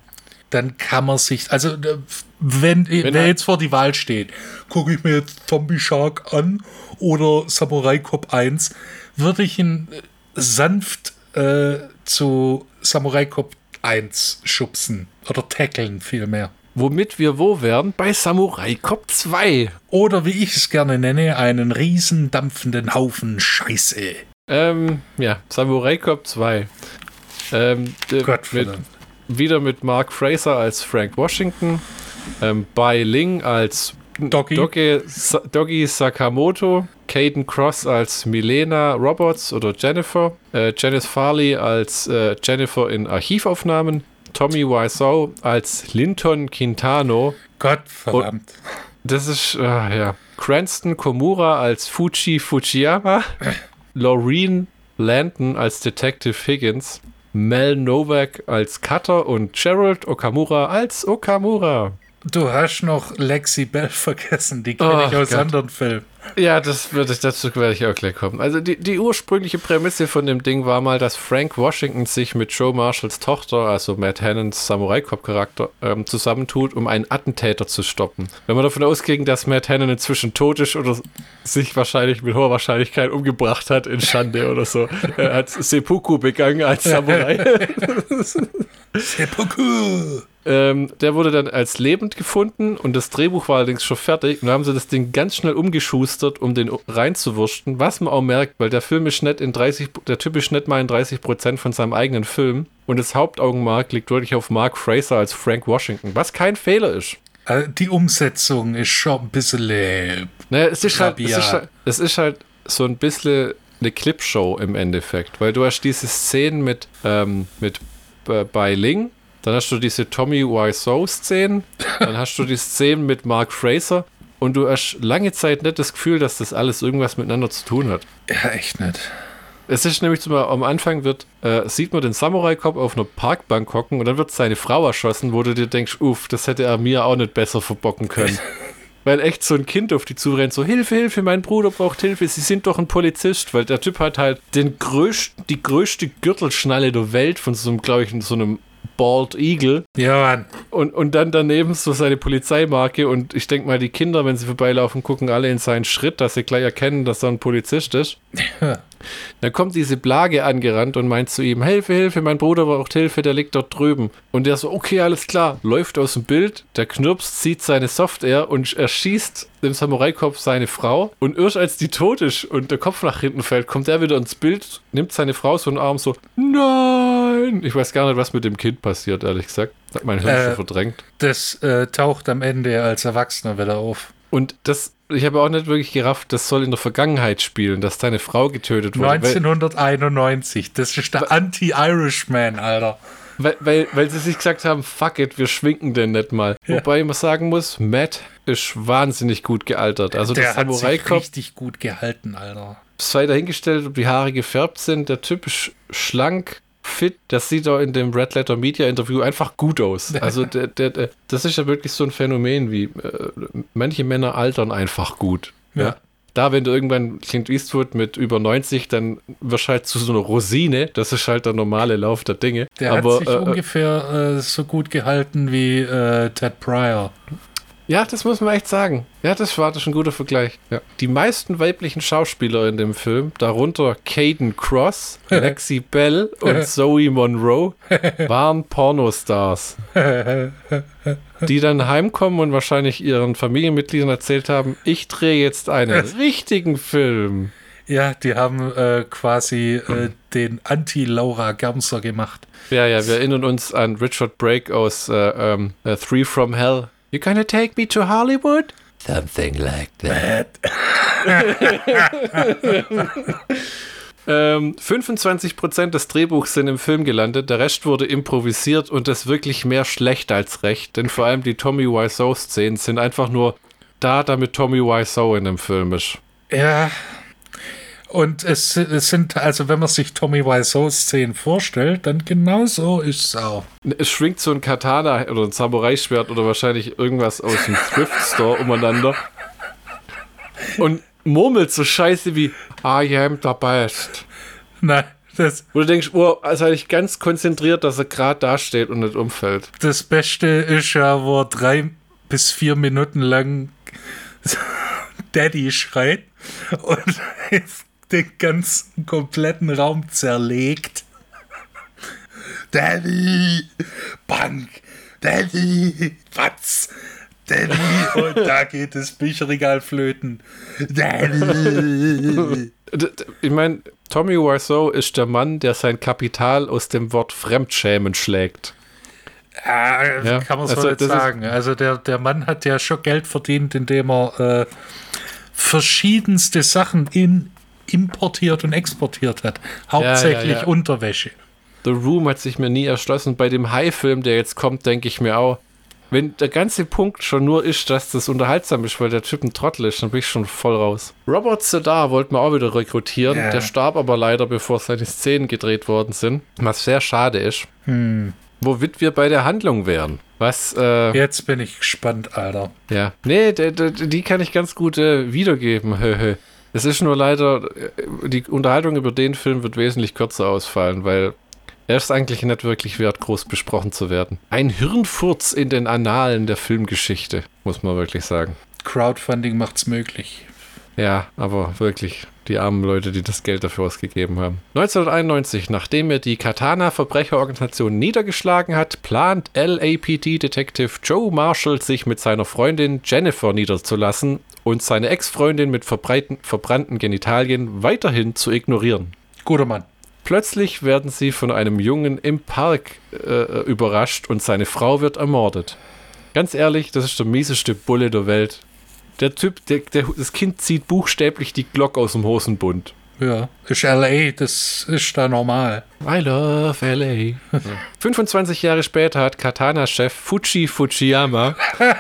dann kann man sich, also äh, wenn, wer er- jetzt vor die Wahl steht, gucke ich mir jetzt Zombie Shark an oder Samurai Cop 1, würde ich ihn äh, sanft äh, zu Samurai Cop 1 schubsen oder tackeln vielmehr. Womit wir wo wären? Bei Samurai Cop 2. Oder wie ich es gerne nenne, einen riesen dampfenden Haufen Scheiße. Ähm, ja, Samurai Cop 2. Ähm, Gott mit, wieder mit Mark Fraser als Frank Washington, ähm, Bai Ling als Doggy. Doggy, Sa Doggy Sakamoto, Caden Cross als Milena Roberts oder Jennifer, äh, Janice Farley als äh, Jennifer in Archivaufnahmen, Tommy Wiseau als Linton Quintano, Gott verdammt. das ist, äh, ja. Cranston Komura als Fuji Fujiyama. Laureen Landon als Detective Higgins. Mel Novak als Cutter und Gerald Okamura als Okamura. Du hast noch Lexi Bell vergessen, die kenne Oh ich aus Gott. anderen Filmen. Ja, das würde ich, dazu werde ich auch gleich kommen. Also die, die ursprüngliche Prämisse von dem Ding war mal, dass Frank Washington sich mit Joe Marshalls Tochter, also Matt Hannons Samurai Cop Charakter, ähm, zusammentut, um einen Attentäter zu stoppen. Wenn wir davon ausgehen, dass Matt Hannon inzwischen tot ist oder sich wahrscheinlich mit hoher Wahrscheinlichkeit umgebracht hat in Schande oder so, er hat Seppuku begangen als Samurai. Seppuku. Ähm, der wurde dann als lebend gefunden und das Drehbuch war allerdings schon fertig. Und dann haben sie das Ding ganz schnell umgeschustert, um den reinzuwursten. Was man auch merkt, weil der Film ist nicht in 30, der Typ ist nicht mal in 30 Prozent von seinem eigenen Film. Und das Hauptaugenmerk liegt wirklich auf Mark Fraser als Frank Washington, was kein Fehler ist. Äh, Die Umsetzung ist schon ein bisschen äh, Naja, es ist, halt, es, ist halt, es ist halt so ein bisschen eine Clipshow im Endeffekt, weil du hast diese Szenen mit, ähm, mit äh, Bai Ling, dann hast du diese Tommy Wiseau-Szenen, dann hast du die Szenen mit Mark Fraser und du hast lange Zeit nicht das Gefühl, dass das alles irgendwas miteinander zu tun hat. Ja, echt nicht. Es ist nämlich zum Beispiel, am Anfang wird, äh, sieht man den Samurai-Cop auf einer Parkbank hocken und dann wird seine Frau erschossen, wo du dir denkst, uff, das hätte er mir auch nicht besser verbocken können. weil echt so ein Kind auf die zurennt, so Hilfe, Hilfe, mein Bruder braucht Hilfe, sie sind doch ein Polizist, weil der Typ hat halt den größten, die größte Gürtelschnalle der Welt von so einem, glaube ich, so einem Bald Eagle. Ja, Mann. Und, und dann daneben so seine Polizeimarke und ich denke mal, die Kinder, wenn sie vorbeilaufen, gucken alle in seinen Schritt, dass sie gleich erkennen, dass er ein Polizist ist. Dann kommt diese Plage angerannt und meint zu ihm, Hilfe, Hilfe, mein Bruder braucht Hilfe, der liegt dort drüben. Und der so, okay, alles klar, läuft aus dem Bild, der Knirps zieht seine Software und erschießt dem Samurai-Kopf seine Frau. Und erst als die tot ist und der Kopf nach hinten fällt, kommt er wieder ins Bild, nimmt seine Frau so einen Arm so, nein! Ich weiß gar nicht, was mit dem Kind passiert, ehrlich gesagt. Hat mein Hirn Äh, schon verdrängt. Das äh, taucht am Ende als Erwachsener wieder auf. Und das, ich habe auch nicht wirklich gerafft, das soll in der Vergangenheit spielen, dass deine Frau getötet wurde. Weil, 1991. Das ist der Anti-Irishman, Alter. weil, weil, weil sie sich gesagt haben, fuck it, wir schwinken den nicht mal. Ja. Wobei man sagen muss, Matt ist wahnsinnig gut gealtert. Also der, der hat sich richtig gut gehalten, Alter. sei dahingestellt, ob die Haare gefärbt sind. Der Typ ist schlank, fit. Das sieht auch in dem Red Letter Media Interview einfach gut aus. Also der, der, der, das ist ja wirklich so ein Phänomen, wie äh, manche Männer altern einfach gut. Ja. Ja. Da, wenn du irgendwann Clint Eastwood mit über 90, dann wirst halt zu so einer Rosine. Das ist halt der normale Lauf der Dinge. Der Aber, hat sich äh, ungefähr äh, so gut gehalten wie äh, Ted Pryor. Ja, das muss man echt sagen. Ja, das war das ein guter Vergleich. Ja. Die meisten weiblichen Schauspieler in dem Film, darunter Caden Cross, Lexi Bell und Zoe Monroe, waren Pornostars. Die dann heimkommen und wahrscheinlich ihren Familienmitgliedern erzählt haben, ich drehe jetzt einen richtigen Film. Ja, die haben äh, quasi äh, den Anti-Laura Germser gemacht. Ja, ja, wir erinnern uns an Richard Brake aus äh, ähm, äh, Three from Hell. You gonna take me to Hollywood? Something like that. Ähm, 25% des Drehbuchs sind im Film gelandet, der Rest wurde improvisiert und das wirklich mehr schlecht als recht, denn vor allem die Tommy Wiseau-Szenen sind einfach nur da, damit Tommy Wiseau in dem Film ist. Ja. Und es, es sind, also wenn man sich Tommy Wiseau-Szenen vorstellt, dann genau so ist es auch. Es schwingt so ein Katana oder ein Samurai-Schwert oder wahrscheinlich irgendwas aus dem Thrift-Store umeinander und murmelt so scheiße wie I am the best. Nein, das, Wo du denkst, oh, also ich ganz konzentriert, dass er gerade da steht und nicht umfällt. das Beste ist ja, wo er drei bis vier Minuten lang Daddy schreit und den ganzen kompletten Raum zerlegt. Daddy! Bank! Daddy! Was? Daddy! Und da geht das Bücherregal flöten. Daddy! D- d- Ich meine, Tommy Wiseau ist der Mann, der sein Kapital aus dem Wort Fremdschämen schlägt. Ja, Ja, kann man so also nicht sagen. Also der, der Mann hat ja schon Geld verdient, indem er äh, verschiedenste Sachen in, importiert und exportiert hat. Hauptsächlich ja. Unterwäsche. The Room hat sich mir nie erschlossen. Bei dem High-Film, der jetzt kommt, denke ich mir auch, wenn der ganze Punkt schon nur ist, dass das unterhaltsam ist, weil der Typ ein Trottel ist, dann bin ich schon voll raus. Robert Sedar wollten wir auch wieder rekrutieren. Ja. Der starb aber leider, bevor seine Szenen gedreht worden sind. Was sehr schade ist. Womit wir bei der Handlung wären. Was, äh, Jetzt bin ich gespannt, Alter. Ja, nee, die kann ich ganz gut äh, wiedergeben. Es ist nur leider, äh, die Unterhaltung über den Film wird wesentlich kürzer ausfallen, weil er ist eigentlich nicht wirklich wert, groß besprochen zu werden. Ein Hirnfurz in den Annalen der Filmgeschichte, muss man wirklich sagen. Crowdfunding macht's möglich. Ja, aber wirklich, die armen Leute, die das Geld dafür ausgegeben haben. 1991, nachdem er die Katana-Verbrecherorganisation niedergeschlagen hat, plant LAPD-Detective Joe Marshall, sich mit seiner Freundin Jennifer niederzulassen und seine Ex-Freundin mit verbrannten Genitalien weiterhin zu ignorieren. Guter Mann. Plötzlich werden sie von einem Jungen im Park äh, überrascht und seine Frau wird ermordet. Ganz ehrlich, das ist der mieseste Bulle der Welt. Der Typ, der, der, das Kind zieht buchstäblich die Glock aus dem Hosenbund. Ja, ist LA, das ist da normal. I love LA. 25 Jahre später hat Katana-Chef Fuji Fujiyama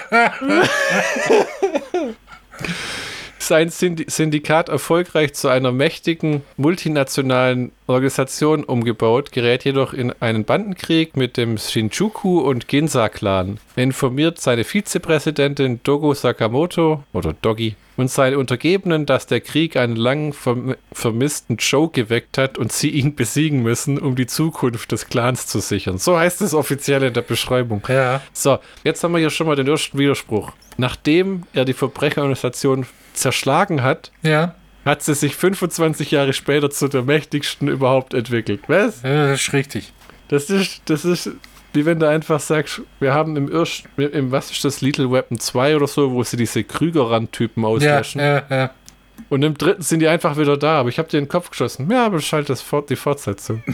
sein Syndikat erfolgreich zu einer mächtigen multinationalen Organisation umgebaut, gerät jedoch in einen Bandenkrieg mit dem Shinjuku und Ginza-Clan. Er informiert seine Vizepräsidentin Dogo Sakamoto oder Doggy und seine Untergebenen, dass der Krieg einen lang verm vermissten Joe geweckt hat und sie ihn besiegen müssen, um die Zukunft des Clans zu sichern. So heißt es offiziell in der Beschreibung. Ja. So, jetzt haben wir hier schon mal den ersten Widerspruch. Nachdem er die Verbrecherorganisation zerschlagen hat, Ja. hat sie sich 25 Jahre später zu der mächtigsten überhaupt entwickelt. Was? ja das ist richtig. Das ist, das ist wie wenn du einfach sagst, wir haben im ersten, im, was ist das, Little Weapon 2 oder so, wo sie diese Krügerrand-Typen Ja, auslöschen. ja, ja. Und im dritten sind die einfach wieder da, aber ich habe dir den Kopf geschossen. Ja, aber das Fort- die Fortsetzung.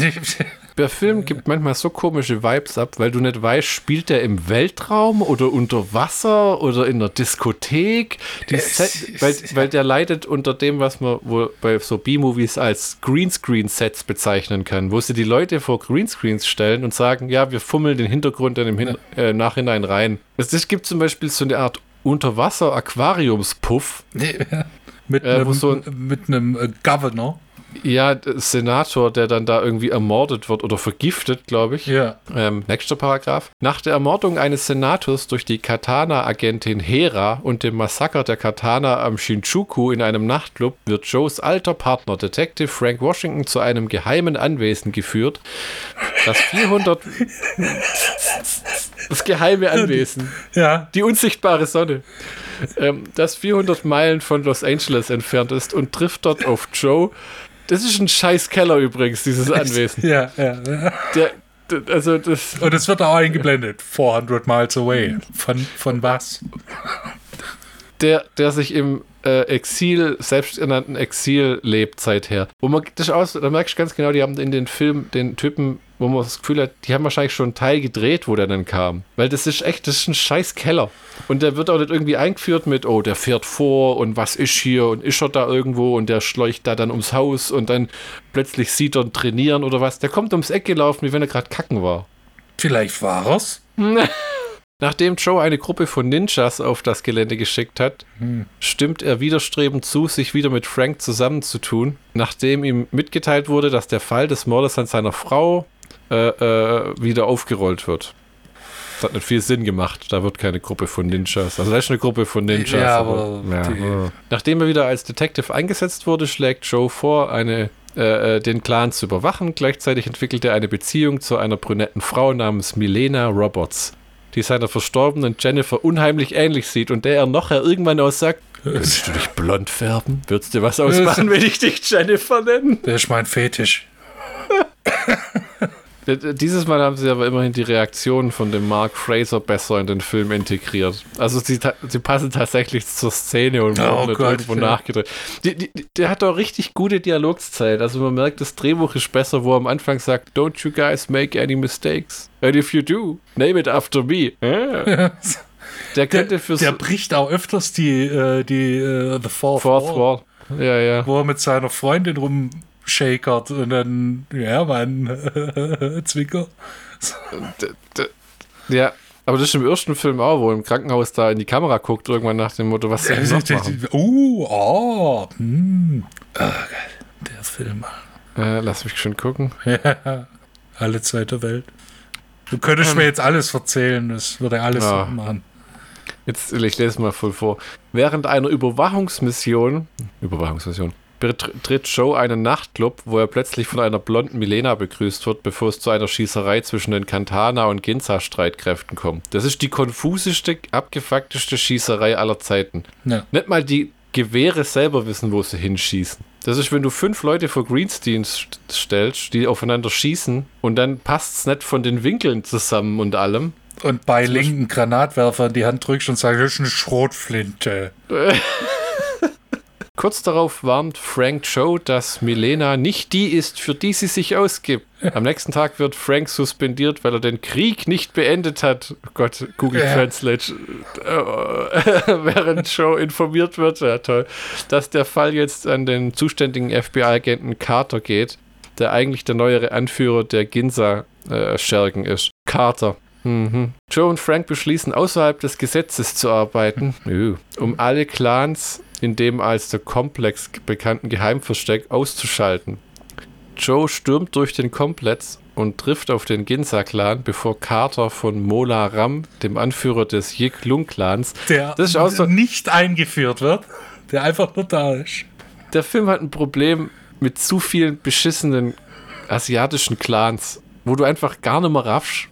Der Film gibt manchmal so komische Vibes ab, weil du nicht weißt, spielt der im Weltraum oder unter Wasser oder in der Diskothek. Set, weil, weil der leidet unter dem, was man wohl bei so B-Movies als Greenscreen-Sets bezeichnen kann, wo sie die Leute vor Greenscreens stellen und sagen, ja, wir fummeln den Hintergrund dann im Hin äh, Nachhinein rein. Es es gibt zum Beispiel so eine Art Unterwasser-Aquariumspuff, mit, Äh, einem, so ein- mit einem äh, Governor. Ja, Senator, der dann da irgendwie ermordet wird oder vergiftet, glaube ich. Ja. Ähm, nächster Paragraph. Nach der Ermordung eines Senators durch die Katana-Agentin Hera und dem Massaker der Katana am Shinjuku in einem Nachtclub wird Joes alter Partner, Detective Frank Washington, zu einem geheimen Anwesen geführt, das 400... das geheime Anwesen. Ja. Die unsichtbare Sonne. Ähm, das 400 Meilen von Los Angeles entfernt ist und trifft dort auf Joe. Das ist ein scheiß Keller übrigens, dieses Anwesen. Ja, ja, der, also das, Und es wird auch eingeblendet. 400 miles away. Von, von was? der, der sich im äh, Exil, selbsternannten Exil lebt seither. Wo man das aus, da merkst du ganz genau, die haben in den Film den Typen, wo man das Gefühl hat, die haben wahrscheinlich schon einen Teil gedreht, wo der dann kam. Weil das ist echt, das ist ein scheiß Keller. Und der wird auch nicht irgendwie eingeführt mit, oh, der fährt vor und was ist hier und ist er da irgendwo und der schläucht da dann ums Haus und dann plötzlich sieht er trainieren oder was. Der kommt ums Eck gelaufen, wie wenn er gerade kacken war. Vielleicht war es. Nachdem Joe eine Gruppe von Ninjas auf das Gelände geschickt hat, stimmt er widerstrebend zu, sich wieder mit Frank zusammenzutun, nachdem ihm mitgeteilt wurde, dass der Fall des Mordes an seiner Frau äh, äh, wieder aufgerollt wird. Das hat nicht viel Sinn gemacht. Da wird keine Gruppe von Ninjas. Also da ist eine Gruppe von Ninjas. Ja, aber ja, die- ja. Nachdem er wieder als Detective eingesetzt wurde, schlägt Joe vor, eine, äh, äh, den Clan zu überwachen. Gleichzeitig entwickelt er eine Beziehung zu einer brünetten Frau namens Milena Roberts, die seiner verstorbenen Jennifer unheimlich ähnlich sieht und der er nachher irgendwann auch sagt, Willst du dich blond färben? Würdest du was ausmachen, wenn ich dich Jennifer nenne? Der ist mein Fetisch. D- Dieses Mal haben sie aber immerhin die Reaktionen von dem Mark Fraser besser in den Film integriert. Also sie, sie passen tatsächlich zur Szene und Oh wurden nicht Gott, irgendwo ja. nachgedreht. Die, die, der hat doch richtig gute Dialogzeit. Also man merkt, das Drehbuch ist besser, wo er am Anfang sagt, Don't you guys make any mistakes. And if you do, name it after me. Der könnte für Der bricht auch öfters die, äh, die äh, The Fourth, Fourth Wall, Wall. Ja, ja. wo er mit seiner Freundin rumshakert und dann, ja, Mann, Zwicker. Ja, aber das ist im ersten Film auch, wo im Krankenhaus da in die Kamera guckt, irgendwann nach dem Motto, was soll ich noch machen? Uh, oh, hm. Geil. Der Film. Äh, lass mich schon gucken. Alle Zeit der Welt. Du könntest mir jetzt alles erzählen, das würde alles Ja. Machen. Jetzt, ich lese mal voll vor. Während einer Überwachungsmission, Überwachungsmission, betritt Joe einen Nachtclub, wo er plötzlich von einer blonden Milena begrüßt wird, bevor es zu einer Schießerei zwischen den Kantana und Ginza-Streitkräften kommt. Das ist die konfuseste, abgefuckteste Schießerei aller Zeiten. Ja. Nicht mal die Gewehre selber wissen, wo sie hinschießen. Das ist, wenn du fünf Leute vor Greensteins st- stellst, die aufeinander schießen und dann passt es nicht von den Winkeln zusammen und allem. Und bei linken Granatwerfer in die Hand drückst und sagst, das ist eine Schrotflinte. Kurz darauf warnt Frank Joe, dass Milena nicht die ist, für die sie sich ausgibt. Am nächsten Tag wird Frank suspendiert, weil er den Krieg nicht beendet hat. Oh Gott, Google Ja. Translate. Äh, während Joe informiert wird, ja toll, dass der Fall jetzt an den zuständigen FBI-Agenten Carter geht, der eigentlich der neuere Anführer der Ginza-Schergen ist. Carter. Mhm. Joe und Frank beschließen, außerhalb des Gesetzes zu arbeiten, um alle Clans in dem als der Komplex bekannten Geheimversteck auszuschalten. Joe stürmt durch den Komplex und trifft auf den Ginza-Clan, bevor Carter von Mola Ram, dem Anführer des Yik Lung-Clans, Der so- nicht eingeführt wird, der einfach nur da ist. der Film hat ein Problem mit zu vielen beschissenen asiatischen Clans, wo du einfach gar nicht mehr raffst.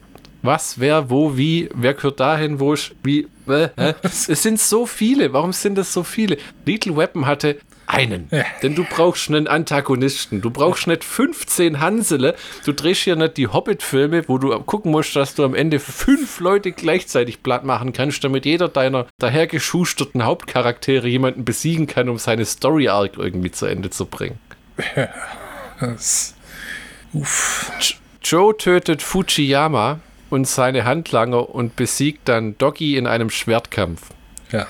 Was, wer, wo, wie, wer gehört dahin, wo wie, äh? Es sind so viele. Warum sind es so viele? Little Weapon hatte einen. Ja. Denn du brauchst einen Antagonisten. Du brauchst nicht 15 Hansele. Du drehst hier nicht die Hobbit-Filme, wo du gucken musst, dass du am Ende fünf Leute gleichzeitig platt machen kannst, damit jeder deiner dahergeschusterten Hauptcharaktere jemanden besiegen kann, um seine Story-Arc irgendwie zu Ende zu bringen. Das, uff. Joe tötet Fujiyama und seine Handlanger und besiegt dann Doggy in einem Schwertkampf. Ja.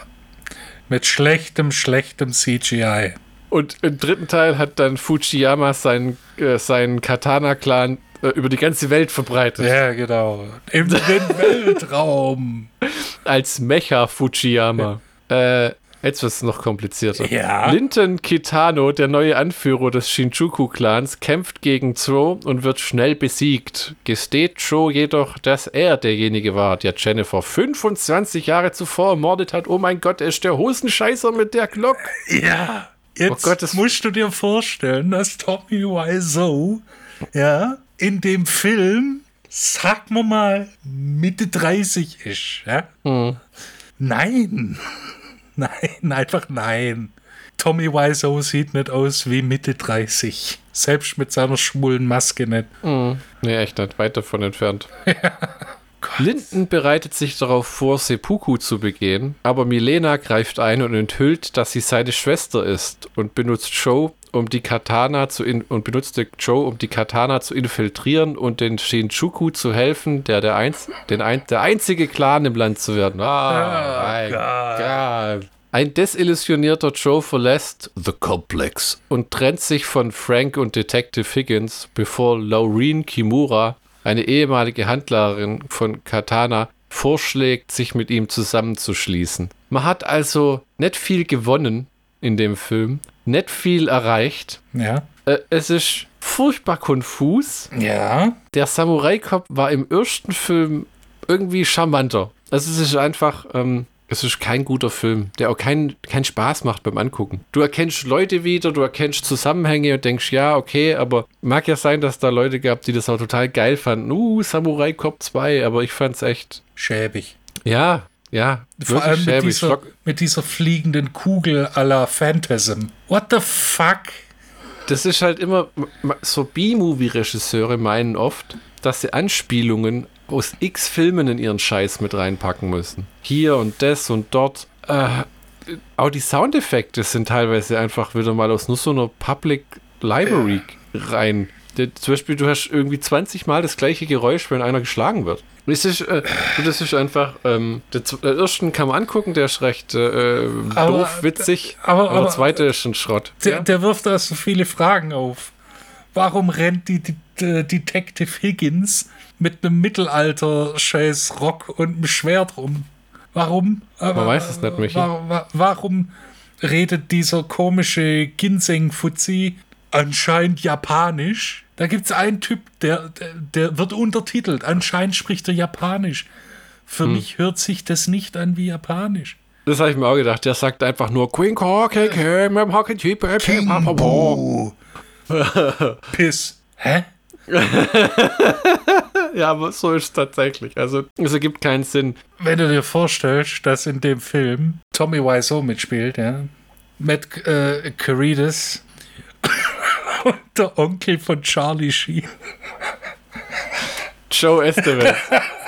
Mit schlechtem, schlechtem CGI. Und im dritten Teil hat dann Fujiyama seinen, äh, seinen Katana-Clan äh, über die ganze Welt verbreitet. Ja, genau. Im Weltraum. Als Mecha Fujiyama. Äh, jetzt wird es noch komplizierter. Ja. Linton Kitano, der neue Anführer des Shinjuku-Clans, kämpft gegen Joe und wird schnell besiegt. Gesteht Joe jedoch, dass er derjenige war, der Jennifer 25 Jahre zuvor ermordet hat. Oh mein Gott, er ist der Hosenscheißer mit der Glock. Ja. Jetzt Oh Gott, das- musst du dir vorstellen, dass Tommy Wiseau, ja, in dem Film, sag mal mal, Mitte 30 ist, ja? Hm. Nein. Nein, einfach nein. Tommy Wiseau sieht nicht aus wie Mitte 30. Selbst mit seiner schwulen Maske nicht. Nee, echt nicht. Weit davon entfernt. Linden bereitet sich darauf vor, Seppuku zu begehen, aber Milena greift ein und enthüllt, dass sie seine Schwester ist und benutzt Joe, um die Katana zu und benutzte Joe, um die Katana zu infiltrieren und den Shinjuku zu helfen, der der, einz den ein der einzige Clan im Land zu werden. Ah, mein Gott. Ein desillusionierter Joe verlässt The Complex und trennt sich von Frank und Detective Higgins, bevor Laureen Kimura, eine ehemalige Handlerin von Katana, vorschlägt, sich mit ihm zusammenzuschließen. Man hat also nicht viel gewonnen in dem Film, nicht viel erreicht. Ja. Äh, es ist furchtbar konfus. Ja. Der Samurai-Cop war im ersten Film irgendwie charmanter. Also es ist einfach, ähm, es ist kein guter Film, der auch keinen keinen Spaß macht beim Angucken. Du erkennst Leute wieder, du erkennst Zusammenhänge und denkst, ja, okay, aber mag ja sein, dass da Leute gab, die das auch total geil fanden. Uh, Samurai Cop 2, aber ich fand's echt, Schäbig. ja, ja, Vor allem mit schäbig. dieser, Schock- mit dieser fliegenden Kugel la Phantasm. What the fuck? Das ist halt immer, so B-Movie-Regisseure meinen oft, dass sie Anspielungen aus x Filmen in ihren Scheiß mit reinpacken müssen. Hier und das und dort. Äh, auch die Soundeffekte sind teilweise einfach wieder mal aus nur so einer Public Library rein. Zum Beispiel, du hast irgendwie 20 Mal das gleiche Geräusch, wenn einer geschlagen wird. Das ist, äh, das ist einfach, ähm, der, der ersten kann man angucken, der ist recht äh, Aber- doof, witzig, aber- aber, der zweite ist ein Schrott. Der, der wirft da so viele Fragen auf. Warum rennt die, die, die Detective Higgins mit einem Mittelalter-Scheiß Rock und einem Schwert rum? Warum? Man weiß es nicht, Michi. Warum, warum redet dieser komische Ginseng-Fuzzi anscheinend japanisch? Da gibt es einen Typ, der, der, der wird untertitelt. Anscheinend spricht er japanisch. Für Hm. mich hört sich das nicht an wie japanisch. Das habe ich mir auch gedacht. Der sagt einfach nur Queen Cork, Piss. Hä? Ja, aber so ist es tatsächlich. Also, es ergibt keinen Sinn. Wenn du dir vorstellst, dass in dem Film Tommy Wiseau mitspielt, ja, Matt äh, Carides und der Onkel von Charlie Sheen. Joe Estevez.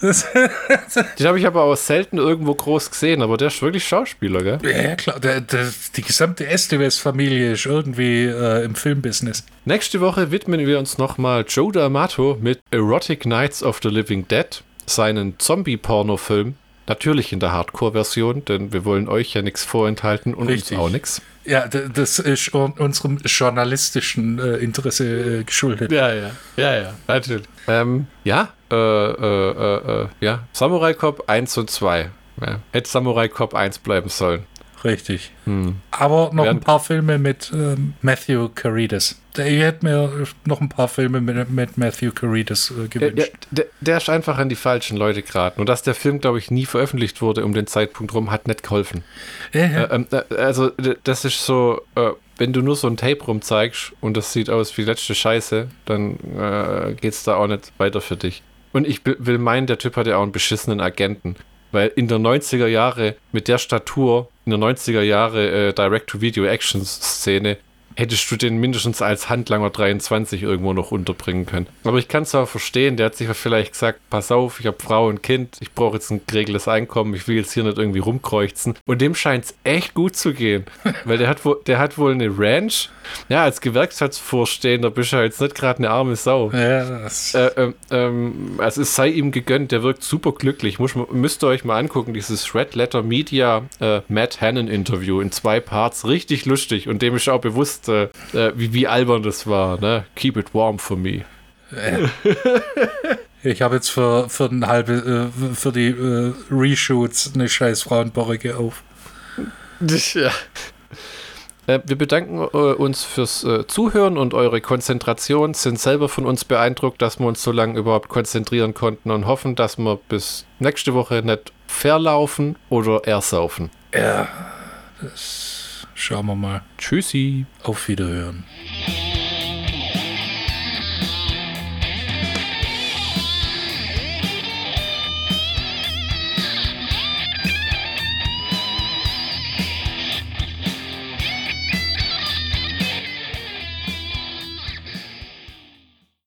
Den habe ich aber auch selten irgendwo groß gesehen, aber der ist wirklich Schauspieler, gell? ja, ja, klar, der, der, die gesamte Estevez-Familie ist irgendwie äh, im Filmbusiness. Nächste Woche widmen wir uns nochmal Joe D'Amato mit Erotic Nights of the Living Dead, seinen Zombie-Porno-Film. Natürlich in der Hardcore-Version, denn wir wollen euch ja nichts vorenthalten und Richtig. uns auch nichts. Ja, das ist un- unserem journalistischen äh, Interesse äh, geschuldet. Ja, ja, ja, ja, natürlich. Ähm, ja, äh, äh, äh, äh, ja, Samurai Cop 1 und 2. Ja. Hätte Samurai Cop 1 bleiben sollen. Richtig. Hm. Aber noch ein Während- paar Filme mit ähm, Matthew Carides. Ich hätte mir noch ein paar Filme mit, mit Matthew Carides äh, Der, der, gewünscht. der, der ist einfach an die falschen Leute geraten. Und dass der Film, glaube ich, nie veröffentlicht wurde um den Zeitpunkt rum, hat nicht geholfen. Ja, ja. Äh, ähm, äh, also, das ist so, äh, wenn du nur so ein Tape rumzeigst und das sieht aus wie letzte Scheiße, dann äh, geht's da auch nicht weiter für dich. Und ich will- will meinen, der Typ hatte auch einen beschissenen Agenten. Weil in der 90er Jahre mit der Statur, in der 90er Jahre äh, Direct-to-Video-Action-Szene, hättest du den mindestens als Handlanger 23 irgendwo noch unterbringen können. Aber ich kann es auch verstehen, der hat sich vielleicht gesagt, pass auf, ich habe Frau und Kind, ich brauche jetzt ein geregeltes Einkommen, ich will jetzt hier nicht irgendwie rumkreuzen. Und dem scheint es echt gut zu gehen, weil der hat, wohl, der hat wohl eine Ranch. Ja, als Gewerkschaftsvorstehender bist du ja jetzt nicht gerade eine arme Sau. ja das, Äh, ähm, ähm, also es sei ihm gegönnt, der wirkt super glücklich. Muss, müsst ihr euch mal angucken, dieses Red Letter Media äh, Matt Hannon Interview in zwei Parts. Richtig lustig und dem ist auch bewusst, äh, äh, wie, wie albern das war. Ne? Keep it warm for me. ich habe jetzt für, für, ein halbe, äh, für die äh, Reshoots eine scheiß Frauenborrige auf. Ja. Äh, Wir bedanken äh, uns fürs äh, Zuhören und eure Konzentration, sind selber von uns beeindruckt, dass wir uns so lange überhaupt konzentrieren konnten und hoffen, dass wir bis nächste Woche nicht verlaufen oder ersaufen. Ja, das schauen wir mal. Tschüssi. Auf Wiederhören.